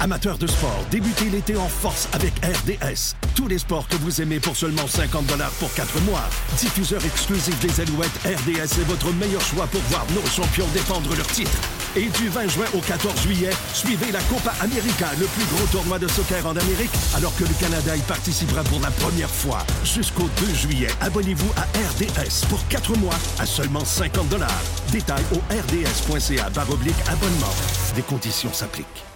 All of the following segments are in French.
Amateurs de sport, débutez l'été en force avec RDS. Tous les sports que vous aimez pour seulement 50 pour 4 mois. Diffuseur exclusif des Alouettes, RDS est votre meilleur choix pour voir nos champions défendre leur titre. Et du 20 juin au 14 juillet, suivez la Copa América, le plus gros tournoi de soccer en Amérique, alors que le Canada y participera pour la première fois. Jusqu'au 2 juillet, abonnez-vous à RDS pour 4 mois à seulement 50 Détails au rds.ca abonnement. Des conditions s'appliquent.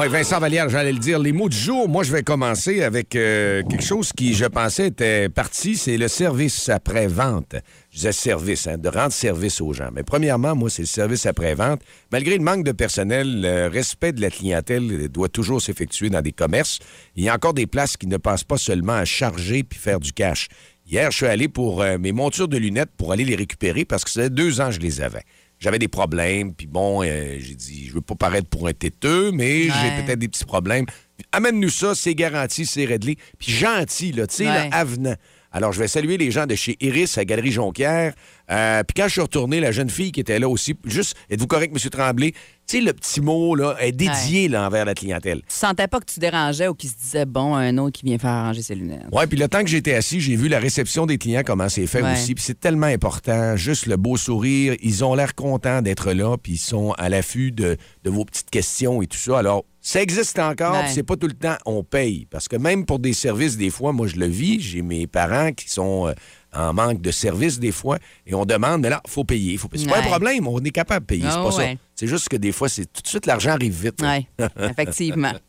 Oui, Vincent Vallière, j'allais le dire. Les mots du jour, moi, je vais commencer avec euh, quelque chose qui, je pensais, était parti, c'est le service après-vente. Je disais service, hein, de rendre service aux gens. Mais premièrement, moi, c'est le service après-vente. Malgré le manque de personnel, le respect de la clientèle doit toujours s'effectuer dans des commerces. Il y a encore des places qui ne passent pas seulement à charger puis faire du cash. Hier, je suis allé pour euh, mes montures de lunettes pour aller les récupérer parce que ça deux ans que je les avais j'avais des problèmes, puis bon, euh, j'ai dit, je veux pas paraître pour un têteux, mais j'ai peut-être des petits problèmes. Amène-nous ça, c'est garanti, c'est réglé. Puis gentil, là, tu sais, avenant. Alors, je vais saluer les gens de chez Iris à Galerie Jonquière. Euh, puis quand je suis retourné, la jeune fille qui était là aussi, juste, êtes-vous correct, M. Tremblay? Tu sais, le petit mot, là, est dédié là, envers la clientèle. Tu sentais pas que tu dérangeais ou qu'il se disait, bon, un autre qui vient faire arranger ses lunettes. Oui, puis le temps que j'étais assis, j'ai vu la réception des clients, comment c'est fait aussi. Puis c'est tellement important, juste le beau sourire. Ils ont l'air contents d'être là, puis ils sont à l'affût de, de vos petites questions et tout ça. Alors, ça existe encore, puis c'est pas tout le temps on paye. Parce que même pour des services, des fois, moi, je le vis. J'ai mes parents qui sont euh, en manque de services, des fois, et on demande, mais là, il faut payer. Faut... C'est pas un problème, on est capable de payer. c'est pas oh, ça. C'est juste que des fois, c'est tout de suite, l'argent arrive vite. Oui, effectivement.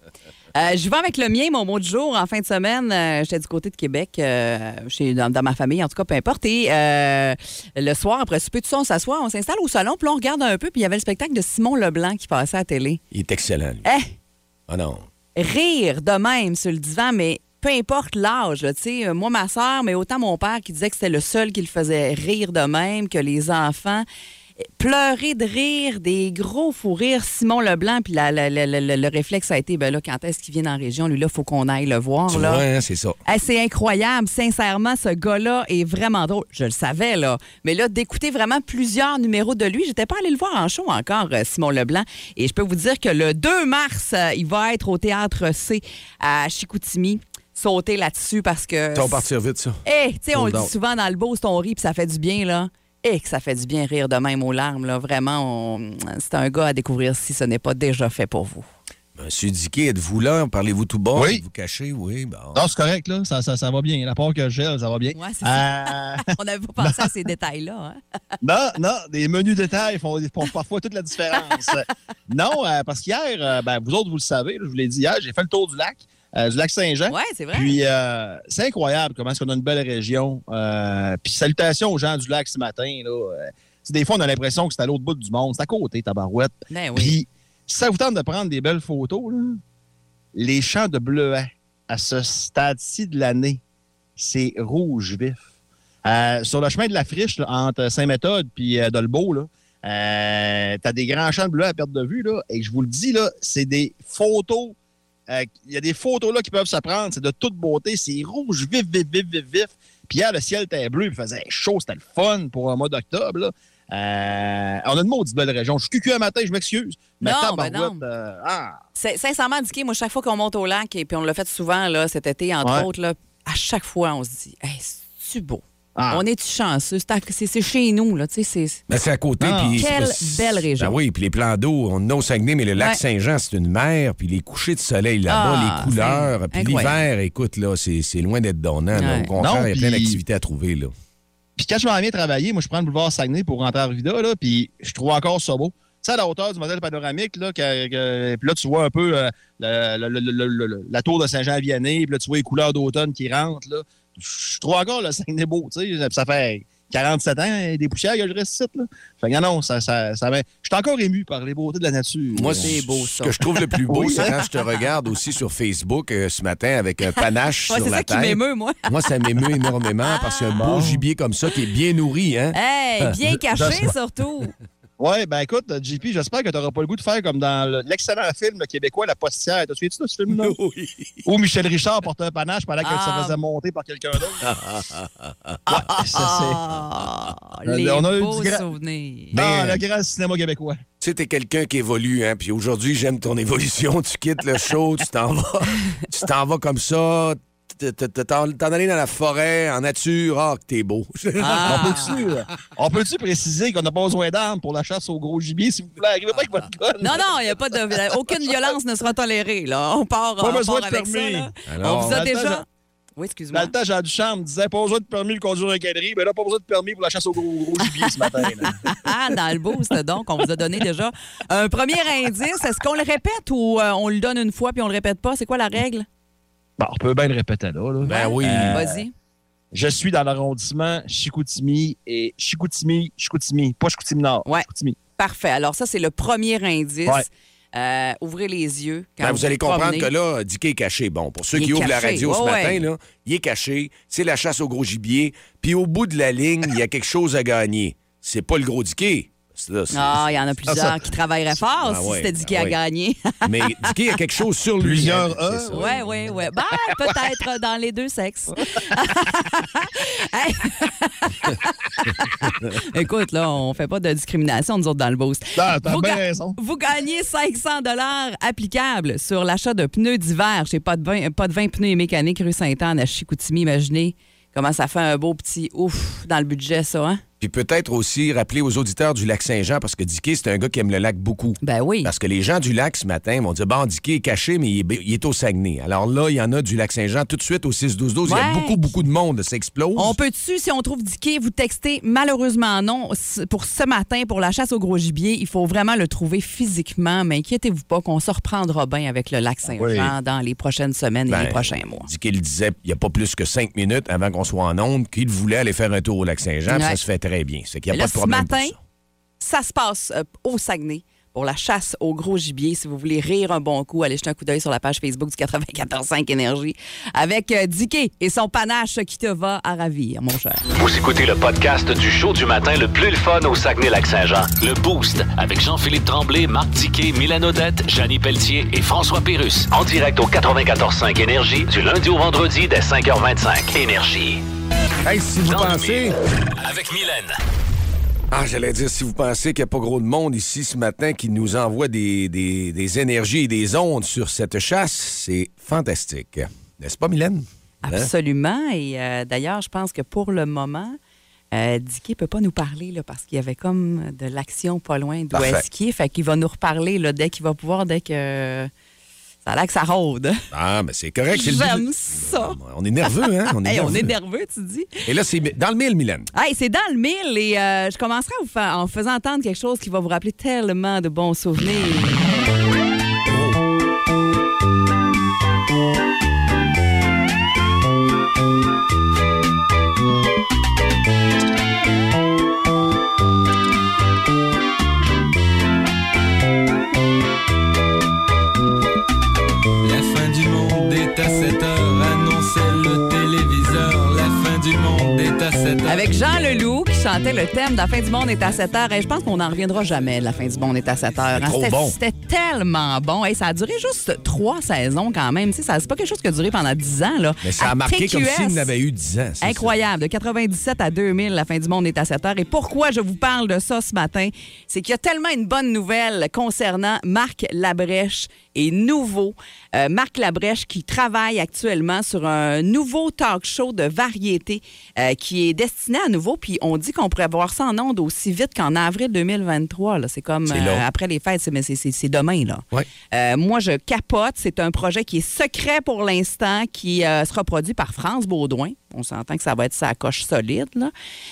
Euh, je vais avec le mien, mon mot du jour. En fin de semaine, euh, j'étais du côté de Québec, chez, dans, ma famille, en tout cas, peu importe. Et le soir, après souper, tout ça, on s'assoit, on s'installe au salon, puis on regarde un peu, puis il y avait le spectacle de Simon Leblanc qui passait à la télé. Il est excellent, lui. Eh! Ah non. Rire de même sur le divan, mais peu importe l'âge, tu sais, euh, moi, ma soeur, mais autant mon père qui disait que c'était le seul qui le faisait rire de même que les enfants pleurer de rire, des gros fous rires. Simon Leblanc, puis le réflexe a été, ben là, quand est-ce qu'il vient en région? Lui, là, il faut qu'on aille le voir. Là. Hein, c'est ça. c'est incroyable. Sincèrement, ce gars-là est vraiment drôle. Je le savais, là. Mais là, d'écouter vraiment plusieurs numéros de lui, j'étais pas allé le voir en show encore, euh, Simon Leblanc. Et je peux vous dire que le 2 mars, euh, il va être au Théâtre C à Chicoutimi sauter là-dessus parce que. Ça va partir vite, ça. Eh, tu sais, on le dit souvent dans le beau, c'est ton rit, puis ça fait du bien, là et que ça fait du bien rire de même aux larmes. Là. Vraiment, c'est un gars à découvrir si ce n'est pas déjà fait pour vous. Monsieur Diquet, êtes-vous là? Parlez-vous tout bas? Oui. Vous cachez? Oui. Bon. Non, c'est correct, là. Ça, ça, ça, va bien. La part que j'ai, ça va bien. Oui, c'est ça. Euh, On n'avait pas pensé à ces détails-là. Hein? non, non. Des menus détails font, font parfois toute la différence. non, euh, parce qu'hier, euh, ben, vous autres, vous le savez, je vous l'ai dit hier, j'ai fait le tour du lac. Euh, du lac Saint-Jean. Oui, c'est vrai. Puis euh, c'est incroyable comment est-ce qu'on a une belle région. Euh, puis salutations aux gens du lac ce matin. Là. des fois, on a l'impression que c'est à l'autre bout du monde. C'est à côté, Tabarouette. Ben oui. Puis si ça vous tente de prendre des belles photos, là, les champs de bleuets à ce stade-ci de l'année, c'est rouge vif. sur le chemin de la friche, entre Saint-Méthode et Dolbeau, là, euh, t'as des grands champs de bleuets à perte de vue, là, et je vous le dis, là, c'est des photos il y a des photos là qui peuvent se prendre. C'est de toute beauté. C'est rouge, vif, vif, vif, vif, vif. Puis hier, le ciel était bleu. Il faisait chaud. C'était le fun pour un mois d'octobre. Euh, on a une maudite belle région. Je suis cucu un matin, je m'excuse. Mais non, ben non. Euh, ah. Sincèrement indiqué, moi, chaque fois qu'on monte au lac, et puis on l'a fait souvent là, cet été, entre autres, là, à chaque fois, on se dit hey, c'est-tu beau? Ah. On est chanceux? C'est chez nous, là. C'est ben, à côté. Ah. Quelle belle région. Ben oui, puis les plans d'eau, on a au Saguenay, mais le lac Saint-Jean, c'est une mer, puis les couchers de soleil là-bas, ah, les couleurs, puis l'hiver, écoute, là, c'est loin d'être donnant. Au contraire, il y a plein d'activités à trouver, là. Puis quand je m'en viens travailler, moi, je prends le boulevard Saguenay pour rentrer à Arvida, là, puis je trouve encore ça beau. Tu sais, à la hauteur du modèle panoramique, là, puis là, tu vois un peu euh, la tour de Saint-Jean-Vianney, puis là, tu vois les couleurs d'automne qui rentrent, là je trouve encore le Saguenay beau, tu sais. Ça fait 47 ans, des poussières que je reste ici, là. Fait que non, ça, ça, ça Je suis encore ému par les beautés de la nature. Moi, c'est beau, ça. Ce que je trouve le plus beau, c'est quand je te regarde aussi sur Facebook euh, ce matin avec un panache sur la tête. C'est ça qui m'émeut, moi. moi, ça m'émeut énormément parce qu'il y a un beau gibier comme ça qui est bien nourri, hein? Hey, bien caché, surtout. Ouais, ben écoute, JP, j'espère que tu n'auras pas le goût de faire comme dans le- l'excellent film québécois La Postière. T'as souviens-tu de ce film-là? Oui. Où Michel Richard portait un panache pendant qu'elle Ah. se faisait monter par quelqu'un d'autre. ouais, ça c'est. Ah, les On a beaux gra- souvenirs. Mais- Ah, le grand cinéma québécois. Tu sais, t'es quelqu'un qui évolue, hein, puis aujourd'hui, j'aime ton évolution. Tu quittes le show, tu t'en vas, tu t'en vas comme ça, t'en aller dans la forêt, en nature. Ah, que t'es beau. Ah. On peut-tu euh, on peut-tu préciser qu'on n'a pas besoin d'armes pour la chasse au gros gibier, s'il vous plaît? Arrivez pas avec votre gun. Non, non, il y a pas de. Aucune violence ne sera tolérée, là. On part, Pas on besoin part de avec ça, permis. Alors, on vous a dans déjà. Oui, Dans excuse-moi. le temps, Jean Duchamp me disait pas besoin de permis pour conduire un quadrille, mais là, pas besoin de permis pour la chasse au gros, gros gibier ce matin. Ah, dans le boost, donc, on vous a donné déjà un premier indice. Est-ce qu'on le répète ou euh, on le donne une fois puis on le répète pas? C'est quoi la règle? Bon, on peut bien le répéter là. là. Ben oui. Euh, Vas-y. Je suis dans l'arrondissement Chicoutimi et Chicoutimi, Chicoutimi, pas Chicoutimi Nord. Ouais. Chicoutimi. Parfait. Alors, ça, c'est le premier indice. Ouais. Euh, ouvrez les yeux. Quand Ben, vous allez comprendre promenez. que là, Dicky est caché. Bon, pour ceux Il qui ouvrent la radio ce matin, ouais. là, il est caché. C'est la chasse au gros gibier. Puis au bout de la ligne, il y a quelque chose à gagner. C'est pas le gros Dicky. Ah, il y en a plusieurs ça- qui travailleraient fort Ah si ouais, c'était dit ah qui a ouais. gagné. Mais Dicky a quelque chose sur lui. Plusieurs hein, A, c'est ça. Oui, oui, oui. Ben, peut-être dans les deux sexes. Écoute, là, on fait pas de discrimination, nous autres, dans le boost. Ah, T'as Vous bien ga- raison. Vous gagnez 500 dollars applicables sur l'achat de pneus d'hiver chez Pas de 20, pas de 20 pneus et mécaniques rue Sainte-Anne à Chicoutimi. Imaginez comment ça fait un beau petit ouf dans le budget, ça, hein? Puis peut-être aussi rappeler aux auditeurs du lac Saint-Jean, parce que Dicky, c'est un gars qui aime le lac beaucoup. Ben oui. Parce que les gens du lac ce matin vont dire Bon, Dicky est caché, mais il est, il est au Saguenay. Alors là, il y en a du lac Saint-Jean tout de suite au 6-12-12. Il y a beaucoup, beaucoup de monde. Ça explose. On peut-tu, si on trouve Dicky, vous texter? Malheureusement, non. Pour ce matin, pour la chasse au gros gibier, il faut vraiment le trouver physiquement. Mais inquiétez-vous pas qu'on se reprendra bien avec le lac Saint-Jean Oui. dans les prochaines semaines et Ben, les prochains mois. Dicky le disait il n'y a pas plus que cinq minutes avant qu'on soit en onde qu'il voulait aller faire un tour au lac Saint-Jean. Ouais. Ça se fait très bien. C'est qu'il n'y a là, pas de problème ce matin, ça. ça se passe euh, au Saguenay pour la chasse au gros gibier. Si vous voulez rire un bon coup, allez jeter un coup d'œil sur la page Facebook du 94.5 Énergie avec euh, Dicky et son panache qui te va à ravir, mon cher. Vous écoutez le podcast du show du matin le plus le fun au Saguenay-Lac-Saint-Jean. Le Boost avec Jean-Philippe Tremblay, Marc Diquet, Milan Odette, Janine Pelletier et François Pérus. En direct au 94.5 Énergie du lundi au vendredi dès 5h25. Énergie. Hey, si vous Dans pensez. Avec Mylène. Ah, j'allais dire, si vous pensez qu'il n'y a pas gros de monde ici ce matin qui nous envoie des, des- des énergies et des ondes sur cette chasse, c'est fantastique. N'est-ce pas, Mylène? Hein? Absolument. Et euh, d'ailleurs, je pense que pour le moment, euh, Dicky ne peut pas nous parler là, parce qu'il y avait comme de l'action pas loin d'où est-ce qu'il est. Fait qu'il va nous reparler là, dès qu'il va pouvoir, dès que ça a l'air que ça rôde. Ah, mais c'est correct. le J'aime ça. On est nerveux, hein? On est, Hey, on nerveux. est nerveux, tu dis. Et là, c'est dans le mille, Mylène. Hey, c'est dans le mille et euh, je commencerai en vous faisant entendre quelque chose qui va vous rappeler tellement de bons souvenirs. Avec Jean Leloup qui chantait le thème de La fin du monde est à 7 heures. Et je pense qu'on n'en reviendra jamais de La fin du monde est à 7 heures. Trop C'était- bon. Tellement bon. Hey, ça a duré juste trois saisons quand même. C'est pas quelque chose qui a duré pendant 10 ans. Là. Mais ça a marqué comme s'il n'avait eu 10 ans. ça. Incroyable. De 97 à 2000, la fin du monde est à 7 heures. Et pourquoi je vous parle de ça ce matin? C'est qu'il y a tellement une bonne nouvelle concernant Marc Labrèche et nouveau. Euh, Marc Labrèche qui travaille actuellement sur un nouveau talk show de variété euh, qui est destiné à nouveau. Puis on dit qu'on pourrait voir ça en ondes aussi vite qu'en avril 2023. là. C'est comme euh, après les fêtes, mais c'est- demain. là. Ouais. Moi, je capote. C'est un projet qui est secret pour l'instant, qui sera produit par France Baudouin. On s'entend que ça va être sa coche solide. là.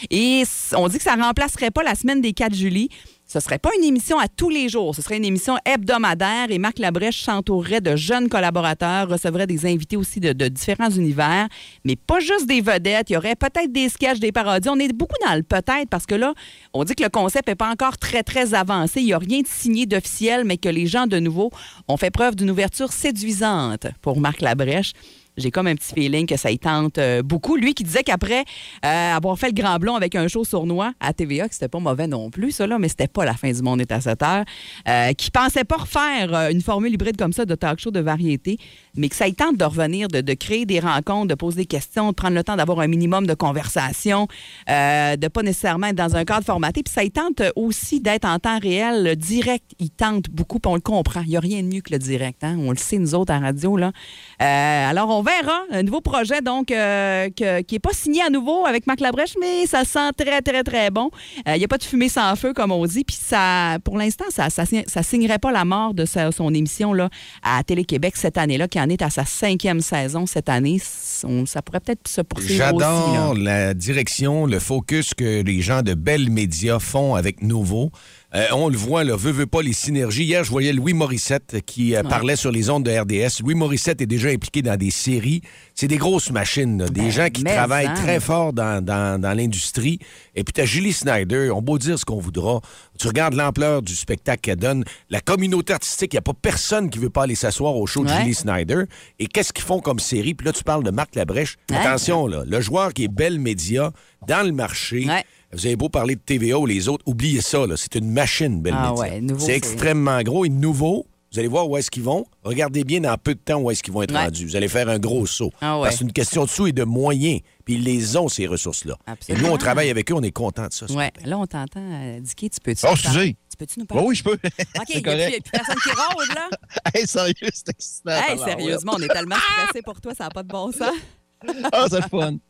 Et on dit que ça ne remplacerait pas la semaine des 4 juillet. Ce serait pas une émission à tous les jours. Ce serait une émission hebdomadaire et Marc Labrèche s'entourerait de jeunes collaborateurs, recevrait des invités aussi de, de différents univers, mais pas juste des vedettes. Il y aurait peut-être des sketchs, des parodies. On est beaucoup dans le peut-être parce que là, on dit que le concept n'est pas encore très, très avancé. Il n'y a rien de signé d'officiel, mais que les gens, de nouveau, ont fait preuve d'une ouverture séduisante pour Marc Labrèche. J'ai comme un petit feeling que ça y tente euh, beaucoup. Lui qui disait qu'après euh, avoir fait le Grand Blond avec un show sournois à TVA, que c'était pas mauvais non plus, ça, là, mais c'était pas la fin du monde est à 7 heures, euh, qui pensait pas refaire euh, une formule hybride comme ça de talk show de variété, mais que ça y tente de revenir, de, créer des rencontres, de poser des questions, de prendre le temps d'avoir un minimum de conversation, euh, de pas nécessairement être dans un cadre formaté. Puis ça y tente aussi d'être en temps réel, le direct. Il tente beaucoup, puis on le comprend. Il n'y a rien de mieux que le direct. hein. On le sait, nous autres, à radio. Là. Alors, on verra. Un nouveau projet, donc, euh, que- qui n'est pas signé à nouveau avec Marc Labrèche, mais ça sent très, très, très bon. Euh, Il n'y a pas de fumée sans feu, comme on dit. Puis ça, pour l'instant, ça ça, ça signerait pas la mort de sa- son émission là, à Télé-Québec cette année-là, qui en est à sa cinquième saison cette année. On- ça pourrait peut-être se poursuivre. J'adore la direction, le focus que les gens de Bell Média font avec Nouveau. Euh, on le voit, là, veut, veut pas les synergies. Hier, je voyais Louis Morissette qui euh, parlait sur les ondes de RDS. Louis Morissette est déjà impliqué dans des séries. C'est des grosses machines, là, des Ben, gens qui travaillent en. très fort dans, dans- dans l'industrie. Et puis, tu as Julie Snyder. On beau dire ce qu'on voudra. Tu regardes l'ampleur du spectacle qu'elle donne. La communauté artistique, il n'y a pas personne qui veut pas aller s'asseoir au show de. Julie Snyder. Et qu'est-ce qu'ils font comme série? Puis là, tu parles de Marc Labrèche. Ouais. Attention, là, le joueur qui est Belle Média dans le marché. Vous avez beau parler de TVA ou les autres, oubliez ça, là, c'est une machine, Belle Ah Média. ouais, nouveau, c'est extrêmement gros et nouveau. Vous allez voir où est-ce qu'ils vont. Regardez bien dans peu de temps où est-ce qu'ils vont être Ouais. rendus. Vous allez faire un gros saut. Ah ouais. Parce que c'est une question de sous et de moyens. Puis ils les ont, ces ressources-là. Et Absolument. nous, on travaille avec eux, on est contents de ça. ce Ouais, matin. là, on t'entend. Euh, Dicky, tu peux-tu Oh, nous excusez. parler? Tu peux-tu nous parler? Oui, oui, je peux. OK, il n'y a, plus personne qui rôde, là? Hey, sérieux, c'est excitant. Hey, sérieusement, on est tellement stressés pour toi, ça n'a pas de bon sens. Ah, c'est le fun.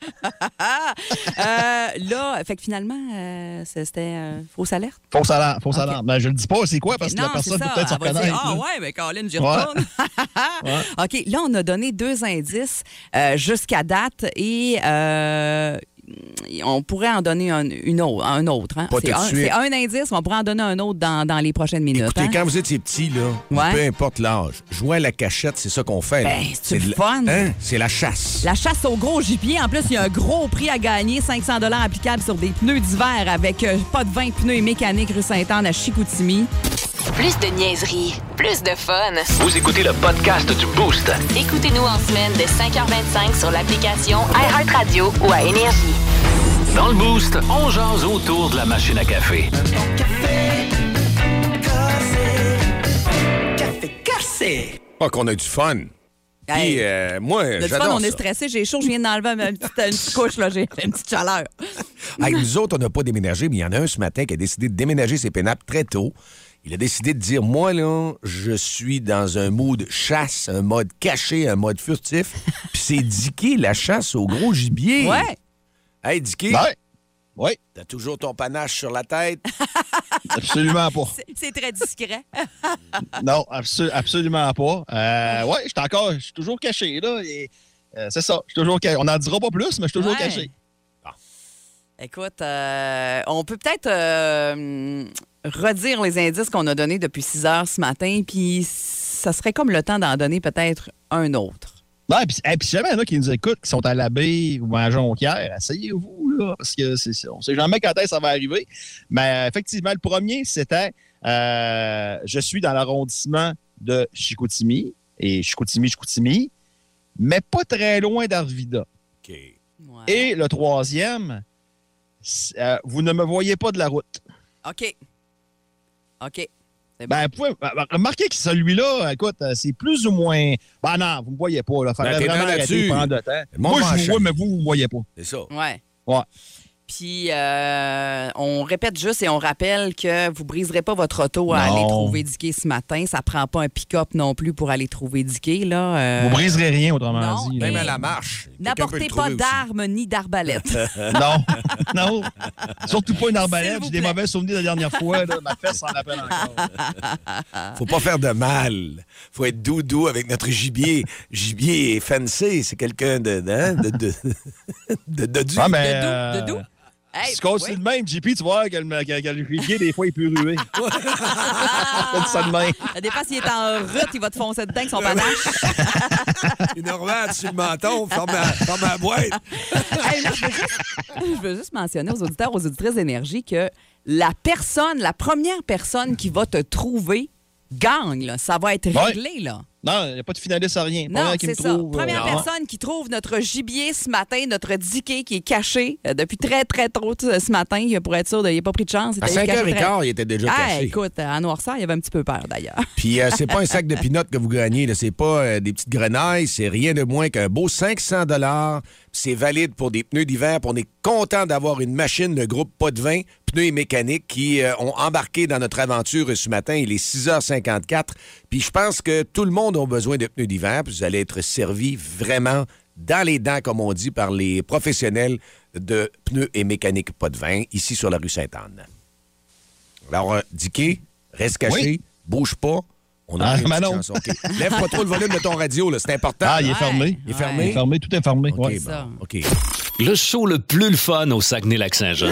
Euh, là, fait que finalement, euh, c'était euh, fausse alerte. Fausse alarme, fausse Ok. alarme. Ben, je le dis pas, c'est quoi, parce que non, la personne peut peut-être se reconnaître. Ah ouais, mais Colin, j'y Ouais. retourne. OK, là, on a donné deux indices euh, jusqu'à date et on pourrait en donner un, une autre, un autre. hein. C'est un, indice, mais on pourrait en donner un autre dans, dans les prochaines minutes. Écoutez, hein. quand vous étiez petit, là, Ouais. peu importe l'âge, jouer à la cachette, c'est ça qu'on fait. Ben, c'est le fun. Hein? C'est la chasse. La chasse au gros gibier. En plus, il y a un gros prix à gagner. 500 applicables sur des pneus d'hiver avec euh, pas de 20 pneus et mécanique rue Sainte-Anne à Chicoutimi. Plus de niaiserie, plus de fun. Vous écoutez le podcast du Boost. Écoutez-nous en semaine de 5h25 sur l'application iHeartRadio ou à Énergie. Dans le Boost, on jase autour de la machine à café. Ah, qu'on a du fun. Puis, Hey. euh, moi, j'adore on est stressé. J'ai chaud, je viens d'enlever une petite, une petite couche, là. J'ai une petite chaleur. Hey, nous autres, on n'a pas déménagé, mais il y en a un ce matin qui a décidé de déménager ses pénates très tôt. Il a décidé de dire Moi, là, je suis dans un mood chasse, un mode caché, un mode furtif. Puis c'est Dicky, la chasse au gros gibier. Ouais. Hey, Dicky, Ouais. Oui, t'as toujours ton panache sur la tête? absolument pas. C'est- C'est très discret. Non, abso- absolument pas. Euh, ouais, je suis encore, je suis toujours caché, là. et, euh, c'est ça, je suis toujours caché. On n'en dira pas plus, mais je suis toujours Ouais. caché. Écoute, euh, on peut peut-être euh, redire les indices qu'on a donnés depuis 6 heures ce matin, puis ça serait comme le temps d'en donner peut-être un autre. Ouais, puis, hey, puis si jamais il y en a qui nous écoutent, qui sont à la baie ou à Jonquière, asseyez-vous, là, parce que c'est, on sait jamais quand est-ce que ça va arriver. Mais effectivement, le premier, c'était euh, je suis dans l'arrondissement de Chicoutimi, et Chicoutimi-Chicoutimi, mais pas très loin d'Arvida. OK. Ouais. Et le troisième, euh, vous ne me voyez pas de la route. OK. OK. Ben, vous pouvez ben, remarquer que celui-là, écoute, euh, c'est plus ou moins. Ben non, vous ne me voyez pas. Là. Faudrait Ben, vraiment arrêter là-dessus. de prendre de temps. Moi, je vous vois, mais vous, vous ne me voyez pas. C'est ça. Ouais. Ouais. Puis, euh, on répète juste et on rappelle que vous briserez pas votre auto à Non. aller trouver Dicky ce matin. Ça prend pas un pick-up non plus pour aller trouver Dicky. Là. euh, Vous briserez rien, autrement non, dit. Même à la marche. N'apportez pas d'armes ni d'arbalètes. Non, non. Surtout pas une arbalète. J'ai des mauvais souvenirs de la dernière fois. Là. Ma fesse s'en rappelle encore. Faut pas faire de mal. Faut être doudou avec notre gibier. gibier est fancy. C'est quelqu'un de, hein, de, de, de, de. Ah, mais, De doux, euh, de doux. Hey, Si oui. de même, JP, tu vois que le, que- que le rivier, des fois, il peut ruer. Ça de même. Ça dépend s'il est en route, il va te foncer dedans avec son panache. Une orvade sur le menton, forme la, forme la boîte. Hey, là, je, veux juste, je veux juste mentionner aux auditeurs, aux auditrices d'énergie que la personne, la première personne qui va te trouver gagne. là. Ça va être Ouais. réglé. là. Non, il n'y a pas de finaliste à rien. Non, c'est ça. trouve, euh, Première non. personne qui trouve notre gibier ce matin, notre diquet qui est caché euh, depuis très, très tôt euh, ce matin, pour être sûr de- il n'a pas pris de chance. il À était caché très- 5h15, il était déjà Ah, caché. écoute, à Noirceur, il avait un petit peu peur d'ailleurs. Puis euh, c'est pas un sac de pinottes que vous gagnez, c'est pas euh, des petites grenailles, c'est rien de moins qu'un beau 500 dollars. C'est valide pour des pneus d'hiver. puis On est content d'avoir une machine de groupe pas de vin, pneus et mécaniques qui euh, ont embarqué dans notre aventure ce matin. Il est 6h54. Puis je pense que tout le monde a besoin de pneus d'hiver. Puis vous allez être servi vraiment dans les dents, comme on dit, par les professionnels de pneus et mécaniques pas de vin, ici sur la rue Sainte-Anne. Alors, euh, Dicky, reste caché, Oui. bouge pas. On a Ah, une petite Manon. chanson. OK. Lève pas trop le volume de ton radio, là, c'est important. Ah, il est Ouais. fermé. Il est Ouais. fermé? Il est fermé, tout est fermé. OK, ouais. bon, OK. Le show le plus le fun au Saguenay-Lac-Saint-Jean.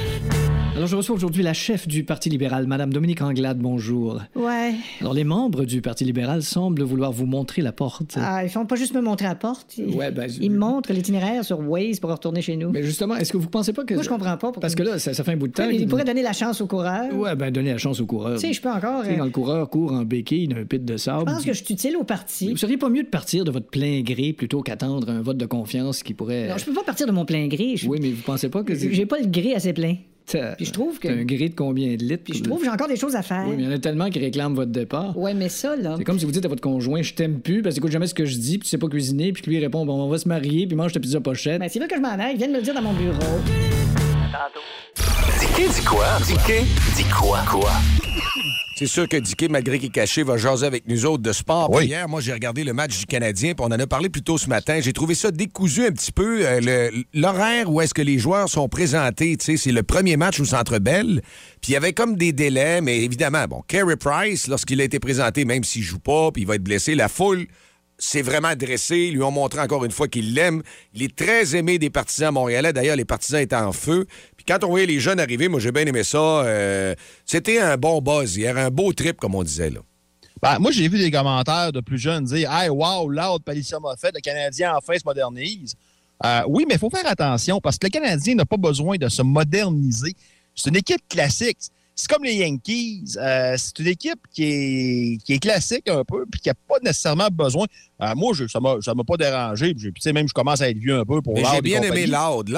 Alors, je reçois aujourd'hui la chef du Parti libéral, Madame Dominique Anglade. Bonjour. Ouais. Alors, les membres du Parti libéral semblent vouloir vous montrer la porte. Ah, ils font pas juste me montrer la porte. Ils, Ouais, ben, ils montrent l'itinéraire sur Waze pour retourner chez nous. Mais justement, est-ce que vous pensez pas que. Moi, je comprends pas. Parce que là, ça, ça fait un bout de temps. ils qu'il- pourraient donner la chance au coureur. Ouais, ben, donner la chance au coureur. Tu sais, je peux encore. Tu sais, euh, quand le coureur court en béquille d'un pit de sable. Je pense que je suis utile au parti. Vous seriez pas mieux de partir de votre plein gré plutôt qu'attendre un vote de confiance qui pourrait. Non, je peux pas partir de mon plein gré. Je- Oui, mais vous pensez pas que. J'ai pas le gré assez plein. Puis je trouve que- un gré de combien de litres? Puis je trouve que j'ai encore des choses à faire. Oui, mais il y en a tellement qui réclament votre départ. Ouais, mais ça, là. C'est comme si vous dites à votre conjoint, je t'aime plus, parce que t'écoutes jamais ce que je dis, puis tu sais pas cuisiner, puis que lui il répond, bon, on va se marier, puis mange ta pizza pochette. Ben, c'est là que je m'en aille. Ils viennent me le dire dans mon bureau. Dicky dit quoi? Dicky dit quoi? Quoi? C'est sûr que Dicky, malgré qu'il est caché, va jaser avec nous autres de sport. Oui. Hier, moi, j'ai regardé le match du Canadien, puis on en a parlé plus tôt ce matin. J'ai trouvé ça décousu un petit peu. euh, le- L'horaire où est-ce que les joueurs sont présentés, tu sais, c'est le premier match au Centre Bell. Puis il y avait comme des délais, mais évidemment, bon, Carey Price, lorsqu'il a été présenté, même s'il joue pas, puis il va être blessé, la foule s'est vraiment dressé. Ils lui ont montré encore une fois qu'il l'aime. Il est très aimé des partisans montréalais. D'ailleurs, les partisans étaient en feu. Quand on voyait les jeunes arriver, moi, j'ai bien aimé ça. Euh, C'était un bon buzz hier, un beau trip, comme on disait. Là. Ben, moi, j'ai vu des commentaires de plus jeunes dire Hey, wow, loud, Palicia m'a fait, le Canadien enfin se modernise. Euh, oui, mais il faut faire attention parce que le Canadien n'a pas besoin de se moderniser. C'est une équipe classique. C'est comme les Yankees. euh, c'est une équipe qui est, qui est classique un peu puis qui n'a pas nécessairement besoin. Euh, moi, je, ça ne m'a pas dérangé. puis Tu sais, même, je commence à être vieux un peu pour Loud j'ai bien aimé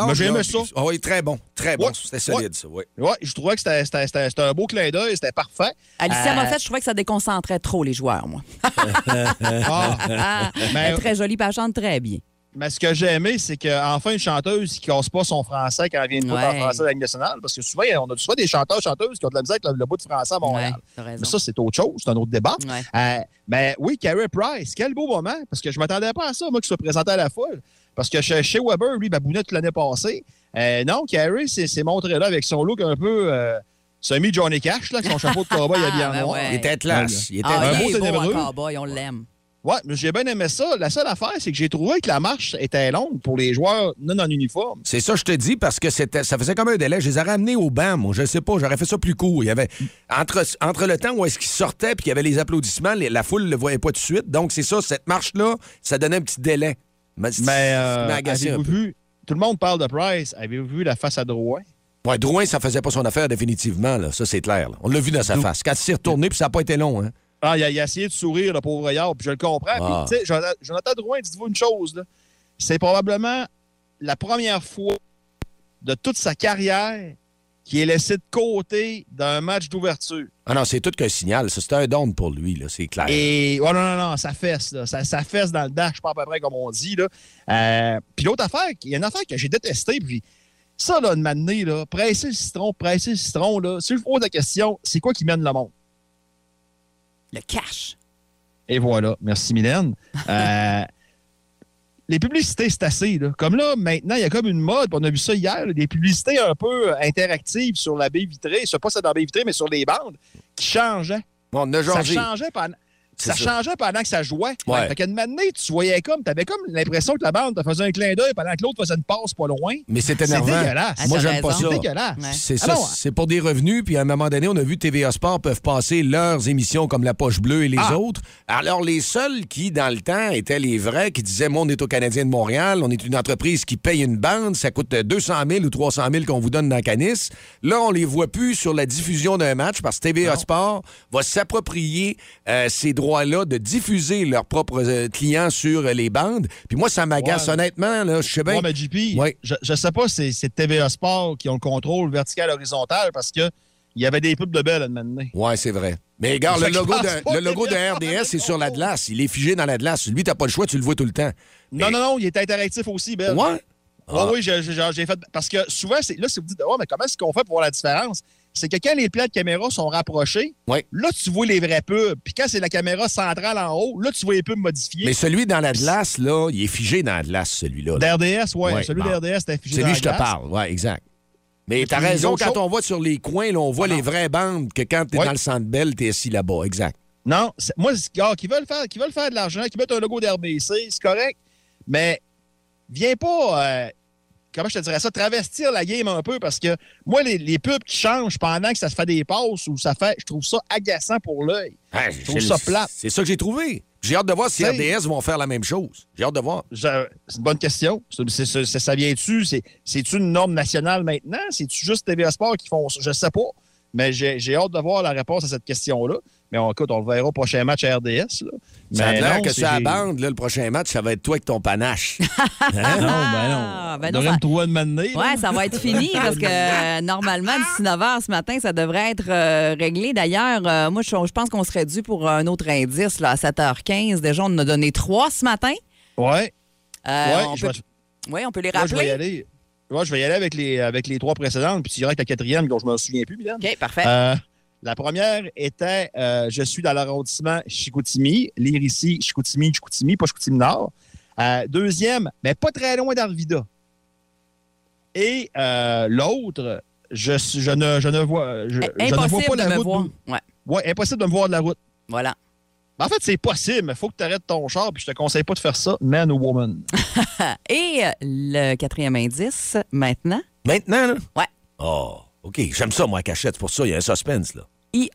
Mais j'ai aimé puis- ça. Ah oui, très bon. Très bon. Ouais, C'était solide, ça, oui. Ouais, je trouvais que c'était- c'était c'était- c'était un beau clin d'œil, c'était parfait. Alicia Euh, Moffett, je trouvais que ça déconcentrait trop les joueurs, moi. Ah, Ah, Mais- elle est très jolie, puis elle chante très bien. Mais ce que j'ai aimé, c'est qu'enfin, une chanteuse qui casse pas son français quand elle vient de jouer en Ouais. français de la Ligue nationale. Parce que souvent, on a souvent des chanteurs, chanteuses qui ont de la misère avec le, le bout de français à Montréal. Ouais. Mais ça, c'est autre chose, c'est un autre débat. Ouais. Euh, mais oui, Carey Price, quel beau moment. Parce que je m'attendais pas à ça, moi, qu'il soit présenté à la foule. Parce que chez, chez Weber, lui, babounait toute l'année passée. Euh, non, Carey s'est montré là avec son look un peu euh, semi-Johnny Cash, là, avec son chapeau de cowboy Ah, habillé en ben noir. ouais. Il était classe. Il était Ah, un il beau est beau, ténébreux. cowboy, on l'aime. Ouais, mais j'ai bien aimé ça. La seule affaire, c'est que j'ai trouvé que la marche était longue pour les joueurs non en uniforme. C'est ça, je te dis, parce que c'était, ça faisait comme un délai. Je les ai ramenés au banc, moi. Je sais pas, j'aurais fait ça plus court. Il y avait, entre, entre le temps où est-ce qu'ils sortaient puis qu'il y avait les applaudissements, les- la foule ne le voyait pas tout de suite. Donc, c'est ça, cette marche-là, ça donnait un petit délai. Mais, euh, avez-vous vu, tout le monde parle de Price. Avez-vous vu la face à Drouin? Ouais, Drouin, ça faisait pas son affaire définitivement, là. Ça, c'est clair. là. On l'a vu dans sa face. Quand il s'est retourné, puis ça n'a pas été long, hein. Ah, il a, il a essayé de sourire, le pauvre Yard, puis je le comprends. Ah. Puis, tu sais, Jonathan, Drouin, dites-vous une chose. C'est probablement la première fois de toute sa carrière qu'il est laissé de côté d'un match d'ouverture. Ah non, c'est tout qu'un signal. C'était un don pour lui. C'est clair. Et oh non, non, non, ça fesse, là. Ça, ça fesse dans le dash, pas à peu près comme on dit. Là. Euh, puis l'autre affaire, il y a une affaire que j'ai détestée, puis ça, là, de m'amener, là, presser le citron, presser le citron, là, si je pose la question, c'est quoi qui mène le monde? Le cash. Et voilà. Merci, Mylène. Euh, les publicités, c'est assez. Là. Comme là, maintenant, il y a comme une mode, puis on a vu ça hier, là, des publicités un peu euh, interactives sur la baie vitrée, pas c'est dans la baie vitrée, mais sur les bandes, qui changeaient. Bon, on a Ça jasé. changeait pendant, C'est Ça, ça. changeait pendant que ça jouait. Ouais. Fait qu'à une matinée, tu voyais comme, t'avais comme l'impression que la bande te faisait un clin d'œil pendant que l'autre faisait une passe pas loin. Mais c'est C'est énervant. dégueulasse. Moi, j'aime pas ça. C'est dégueulasse. Ouais. C'est ça, non. c'est pour des revenus. Puis à un moment donné, on a vu TVA Sport peuvent passer leurs émissions comme La Poche Bleue et les Ah. autres. Alors, les seuls qui, dans le temps, étaient les vrais, qui disaient, moi, on est au Canadien de Montréal, on est une entreprise qui paye une bande, ça coûte 200 000 ou 300 000 qu'on vous donne dans Canis. Là, on les voit plus sur la diffusion d'un match parce que TVA Sport va s'approprier euh, ces de diffuser leurs propres euh, clients sur euh, les bandes. Puis moi, ça m'agace Ouais. honnêtement. Là, je sais bien. Ouais, mais JP, Ouais. je, je sais pas si c'est TVA Sport qui ont le contrôle vertical-horizontal parce que il y avait des pubs de belle à donné. Ouais, c'est vrai. Mais regarde, le logo, de, le logo RDS, c'est sur la glace. Il est figé dans la glace. Lui, t'as pas le choix, tu le vois tout le temps. Non, non, non, il est interactif aussi, Belle. Ouais? Ouais, Ah. oui, j'ai fait. Parce que souvent, là, si vous dites, oh, mais comment est-ce qu'on fait pour voir la différence? C'est que quand les plans de caméra sont rapprochés, Ouais. là, tu vois les vraies pubs. Puis quand c'est la caméra centrale en haut, là, tu vois les pubs modifiées. Mais celui dans la glace, là, il est figé dans la glace, celui-là. là. D'RDS, ouais. Ouais, celui bon. d'RDS, c'était C'est dans lui la que je te glace. parle. Ouais, exact. Mais t'as raison, quand on voit sur les coins, là, on voit Ah les vraies bandes que quand t'es Ouais. dans le centre belle, t'es assis là-bas. Exact. Non, c'est- moi, c'est- gars, qui veulent faire, qui veulent faire de l'argent, qui mettent un logo d'RBC, c'est correct. Mais viens pas, euh, comment je te dirais ça, travestir la game un peu parce que moi, les, les pubs qui changent pendant que ça se fait des passes ou ça fait, je trouve ça agaçant pour l'œil. Je trouve ça plate. C'est ça que j'ai trouvé. J'ai hâte de voir si RDS vont faire la même chose. J'ai hâte de voir. C'est une bonne question. Ça vient-tu? C'est- C'est-tu une norme nationale maintenant? C'est-tu juste TVA Sport qui font ça? Je sais pas. Mais j'ai hâte de voir la réponse à cette question-là. Mais on, écoute, on le verra au prochain match à RDS. là. Ça a Mais l'air non, que c'est- sur la bande, là, le prochain match, ça va être toi avec ton panache. Hein? Non, ben non. Ah, ben on non, devrait ça- me trouver une manée. Ouais, ça va être fini parce que euh, normalement, d'ici 9 h ce matin, ça devrait être euh, réglé. D'ailleurs, euh, moi, je, je pense qu'on serait dû pour un autre indice là, à 7h15. Déjà, on en a donné trois ce matin. Ouais. Euh, ouais, on, peut, ouais, on peut les moi, je vais y rappeler. aller. Ouais, je vais y aller avec les, avec les trois précédentes, puis tu iras avec la quatrième, dont je me souviens plus, Mylène. OK, parfait. Euh, la première était euh, Je suis dans l'arrondissement Chicoutimi. Lire ici Chicoutimi, Chicoutimi, pas Chicoutimi-Nord. Euh, deuxième, mais pas très loin d'Arvida. Et l'autre, je, je, ne, je ne vois, je, je ne vois pas de la route. Ouais, Ouais, impossible de me voir de la route. voilà. Ben, en fait, c'est possible, mais il faut que tu arrêtes ton char, puis je te conseille pas de faire ça, man ou woman. Et euh, le quatrième indice, maintenant, Maintenant, là? Ouais. Oh, OK. J'aime ça, moi, cachette. C'est pour ça, il y a un suspense, là. IA.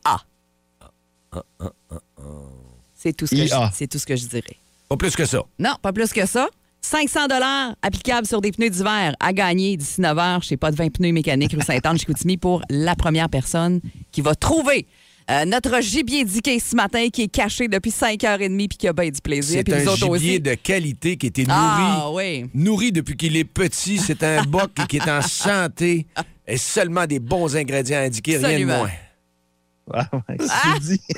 C'est tout, ce que je- tout ce que je dirais. Pas plus que ça. Non, pas plus que ça. 500 dollars applicables sur des pneus d'hiver à gagner d'ici 9 h chez Pas de 20 pneus mécaniques rue Sainte-Anne-Chicoutimi pour la première personne qui va trouver euh, notre gibier diqué ce matin qui est caché depuis 5h30 puis qui a bien du plaisir. C'est Puis nous un autres gibier aussi. de qualité qui a été nourri. Ah oui. Nourri depuis qu'il est petit. C'est un boc qui est en santé. Et seulement des bons ingrédients indiqués, rien de moins. Ouais, c'est dit.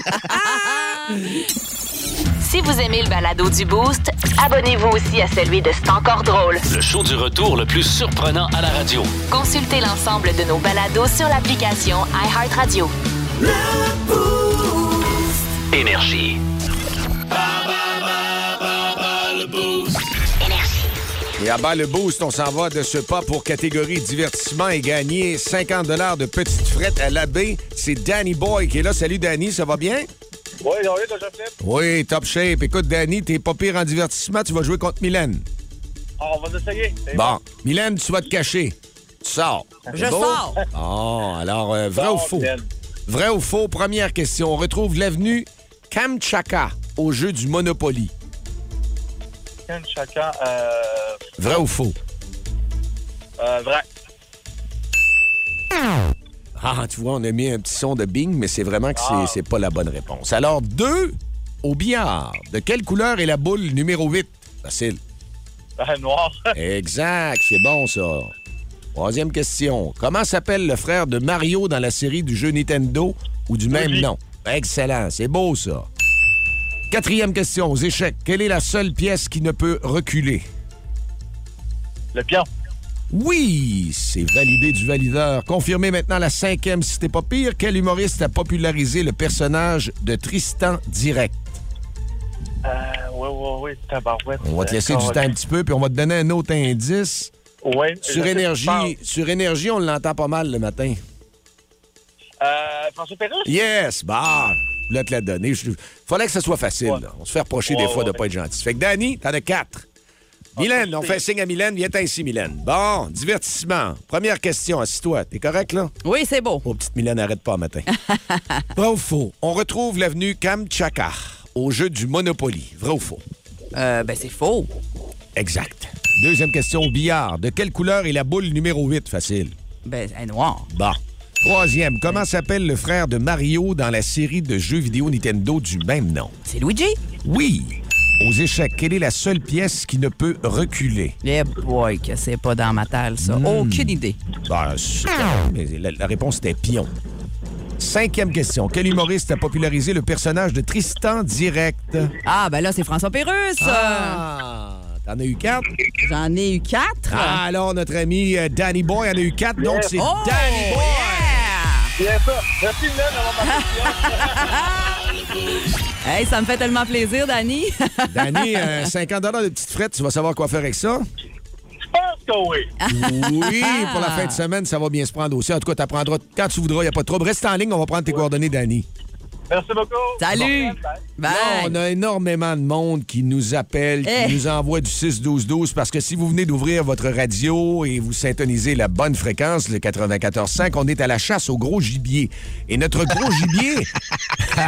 Si vous aimez le balado du Boost, abonnez-vous aussi à celui de C'est encore drôle. Le show du retour le plus surprenant à la radio. Consultez l'ensemble de nos balados sur l'application iHeartRadio. Énergie. Et à bas le boost, on s'en va de ce pas pour catégorie divertissement et gagner 50 de petites frettes à l'abbé. C'est Danny Boy qui est là. Salut Danny, ça va bien? Oui, oui, toi, Jean-Philippe? Oui, top shape. Écoute, Danny, t'es pas pire en divertissement, tu vas jouer contre Mylène. Ah, on va essayer. Bon, Mylène, tu vas te cacher. Tu sors. Je sors. Oh, alors, euh, vrai bon, ou faux? Mylène. Vrai ou faux? Première question. On retrouve l'avenue Kamchaka au jeu du Monopoly. Ken Chaka, euh, Vrai ou faux? euh, vrai. Ah, tu vois, on a mis un petit son de bing, mais c'est vraiment que c'est- c'est pas la bonne réponse. Alors, deux au billard. De quelle couleur est la boule numéro 8? Facile. Euh, noir. Exact, c'est bon ça. Troisième question. Comment s'appelle le frère de Mario dans la série du jeu Nintendo ou du même nom? Excellent, c'est beau ça. Quatrième question, aux échecs. Quelle est la seule pièce qui ne peut reculer? Le pion. Oui, c'est validé du valideur. Confirmez maintenant la cinquième si t'es pas pire. Quel humoriste a popularisé le personnage de Tristan Direct? Euh, oui, oui, oui, tabarouette. On va te laisser du temps un petit peu, puis on va te donner un autre indice. Je Sur énergie, sur énergie, on l'entend pas mal le matin. Euh, François Pérusse? Yes, bah. voulais te la donner. Il fallait que ça soit facile. là. On se fait reprocher des Ouais, fois de ouais. ne pas être gentil. Fait que Danny, t'en as quatre. Mylène, on fait signe à Mylène. Viens ici, Mylène. Bon, divertissement. Première question, assis-toi. T'es correct, là? Oui, c'est beau. Oh, petite Mylène, arrête pas matin. Vrai ou faux? On retrouve l'avenue Kamtchatka au jeu du Monopoly. Vrai ou faux? Euh, ben, c'est faux. Exact. Deuxième question au billard. De quelle couleur est la boule numéro 8? Facile. Ben, elle est noire. Bon. Troisième, comment s'appelle le frère de Mario dans la série de jeux vidéo Nintendo du même nom? C'est Luigi? Oui. Aux échecs, quelle est la seule pièce qui ne peut reculer? Eh boy, que c'est pas dans ma table, ça. Hmm. Aucune idée. Ben, mais la, la réponse était pion. Cinquième question. Quel humoriste a popularisé le personnage de Tristan Direct? Ah, ben là, c'est François Pérusse. Ah! T'en as eu quatre? J'en ai eu quatre. Ah, alors, notre ami euh, Danny Boy en a eu quatre, donc c'est Oh, Danny Boy! Bien ça. Merci. Hey, ça me fait tellement plaisir, Dani. Danny, euh, 50 de petites frettes, tu vas savoir quoi faire avec ça? Je pense que oui. Oui, pour la fin de semaine, ça va bien se prendre aussi. En tout cas, tu apprendras quand tu voudras, il n'y a pas de trouble. Reste en ligne, on va prendre tes coordonnées, Danny. Merci beaucoup. Salut. Bon, bye. Bye. Là, on a énormément de monde qui nous appelle, qui Eh. nous envoie du 6-12-12 parce que si vous venez d'ouvrir votre radio et vous syntonisez la bonne fréquence, le 94.5, on est à la chasse au gros gibier. Et notre gros gibier,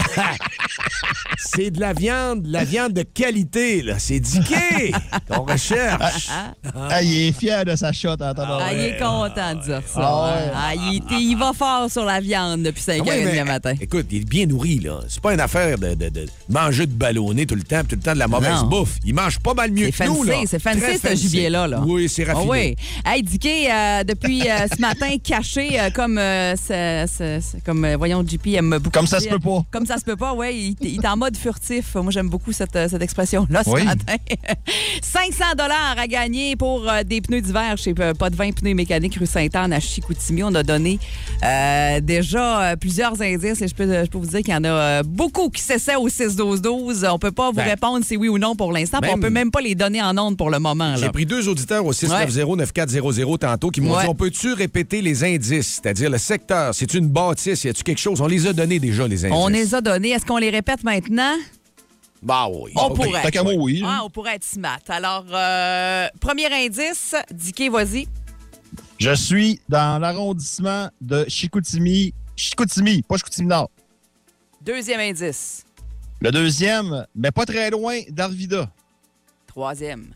c'est de la viande, de la viande de qualité, là. C'est diqué qu'on recherche. Ah, il est fier de sa shot en attendant. Ah, il est content de dire ça. Ah ouais. hein. Ah, il, il va fort sur la viande depuis 5 Ah h ouais, 30 mais, le matin. Écoute, il est bien nourri, là. C'est pas une affaire de, de- de manger de ballonner tout le temps, puis tout le temps de la mauvaise Non. bouffe. Il mange pas mal mieux C'est que nous, là. c'est fancy, ce gibier-là. Là. Oui, c'est raffiné. oui. Hey, Dicky, euh, depuis euh, ce matin, caché euh, comme, euh, ce- ce- ce- comme euh, voyons, JP aime beaucoup. Comme ça se peut pas. Comme ça se peut pas, oui. Il, il est en mode furtif. Moi, j'aime beaucoup cette, cette expression-là ce Oui. matin. 500 dollars à gagner pour euh, des pneus d'hiver chez euh, Pas de 20 pneus mécaniques rue Sainte-Anne à Chicoutimi. On a donné euh, déjà euh, plusieurs indices et je peux, je peux vous dire qu'il y en a euh, beaucoup qui s'essaient au 6-12-12. On peut pas vous Ben. répondre si oui ou non pour l'instant. puis On peut même pas les donner en ondes pour le moment. J'ai pris deux auditeurs au 690-9400 tantôt qui m'ont Ouais. dit on peut-tu répéter les indices, c'est-à-dire le secteur, c'est une bâtisse, y a-tu quelque chose? On les a donnés déjà, les indices. On les a donnés. Est-ce qu'on les répète maintenant? Bah oui. On pourrait. Moi, oui. Ah, on pourrait être smart. Alors, euh, premier indice, Dicky, vas-y. Je suis dans l'arrondissement de Chicoutimi. Chicoutimi, pas Chicoutimi-Nord. Deuxième indice. Le deuxième, mais pas très loin d'Arvida. Troisième.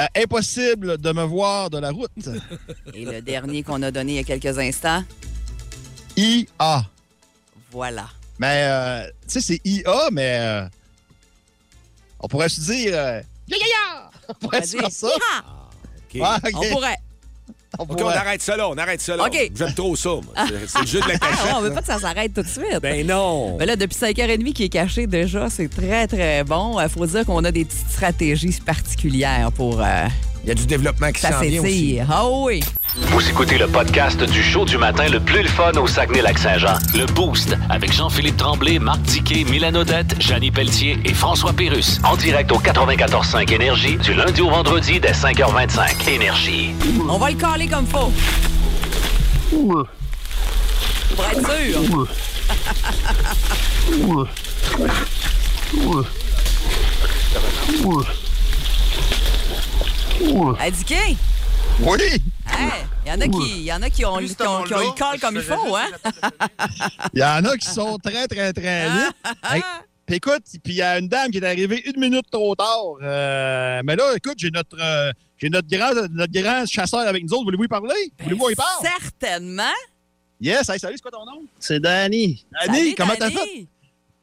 Euh, impossible de me voir de la route. Et le dernier qu'on a donné il y a quelques instants. IA. Voilà. Mais, euh, tu sais, c'est IA, mais euh, on pourrait se dire... euh, Ya, ya, ya! On pourrait se faire ça. Ah, OK. On pourrait. On OK, on arrête ça là, on arrête ça là. OK. J'aime trop ça, moi. C'est- le jeu de la Ah, cachette. on veut pas que ça s'arrête tout de suite. Ben non. Mais là, depuis 5h30 qui est caché déjà, c'est très, très bon. Il faut dire qu'on a des petites stratégies particulières pour euh, Il y a du développement qui ça s'en vient aussi. Ah oui. Vous écoutez le podcast du show du matin le plus le fun au Saguenay-Lac-Saint-Jean. Le Boost avec Jean-Philippe Tremblay, Marc Tiquet, Milan Odette, Janine Pelletier et François Pérus. En direct au 94.5 Énergie du lundi au vendredi dès 5h25. Énergie. On va le caler comme faut. Pour être sûr. Indiqué. Oui! Il y en a qui, y en a qui ont, qui ont, qui ont eu le call comme il faut, hein? Il y en a qui sont très, très, très vite. Hey, puis écoute, puis il y a une dame qui est arrivée une minute trop tard. Euh, mais là, écoute, j'ai notre, euh, j'ai notre, grand, notre grand chasseur avec nous autres. Voulez-vous y parler? Voulez-vous y parler? Certainement. Yes, hey, salut, c'est quoi ton nom? C'est Danny. Danny, Salut, comment t'as fait?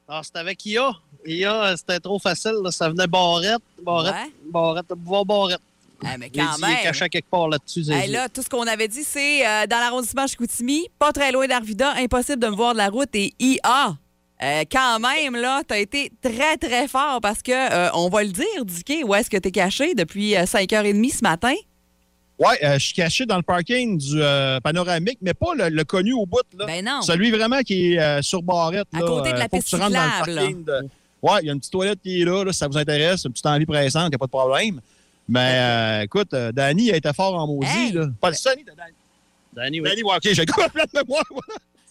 Alors, c'était avec IA. IA, euh, c'était trop facile. là. Ça venait barrette, barrette, Ouais. barrette, boire barrette. Ah, mais quand il est caché quelque part là-dessus. Hey, là, tout ce qu'on avait dit, c'est euh, dans l'arrondissement Chicoutimi, pas très loin d'Arvida, impossible de me voir de la route et IA. Euh, quand même, là, t'as été très, très fort parce que, euh, on va le dire, Dicky, où est-ce que t'es caché depuis euh, 5h30 ce matin? Ouais, euh, je suis caché dans le parking du euh, panoramique, mais pas le, le connu au bout. Là. Ben non. Celui vraiment qui est euh, sur barrette. À là. côté de la piste cyclable, de- Ouais, il y a une petite toilette qui est là, là, si ça vous intéresse, une petite envie pressante, il n'y a pas de problème. Mais euh, écoute, euh, Danny a été fort en maudit. Hey! Là. Pas le Sonny de Danny. Danny, oui. Danny, ouais, OK, j'ai complètement mémoire.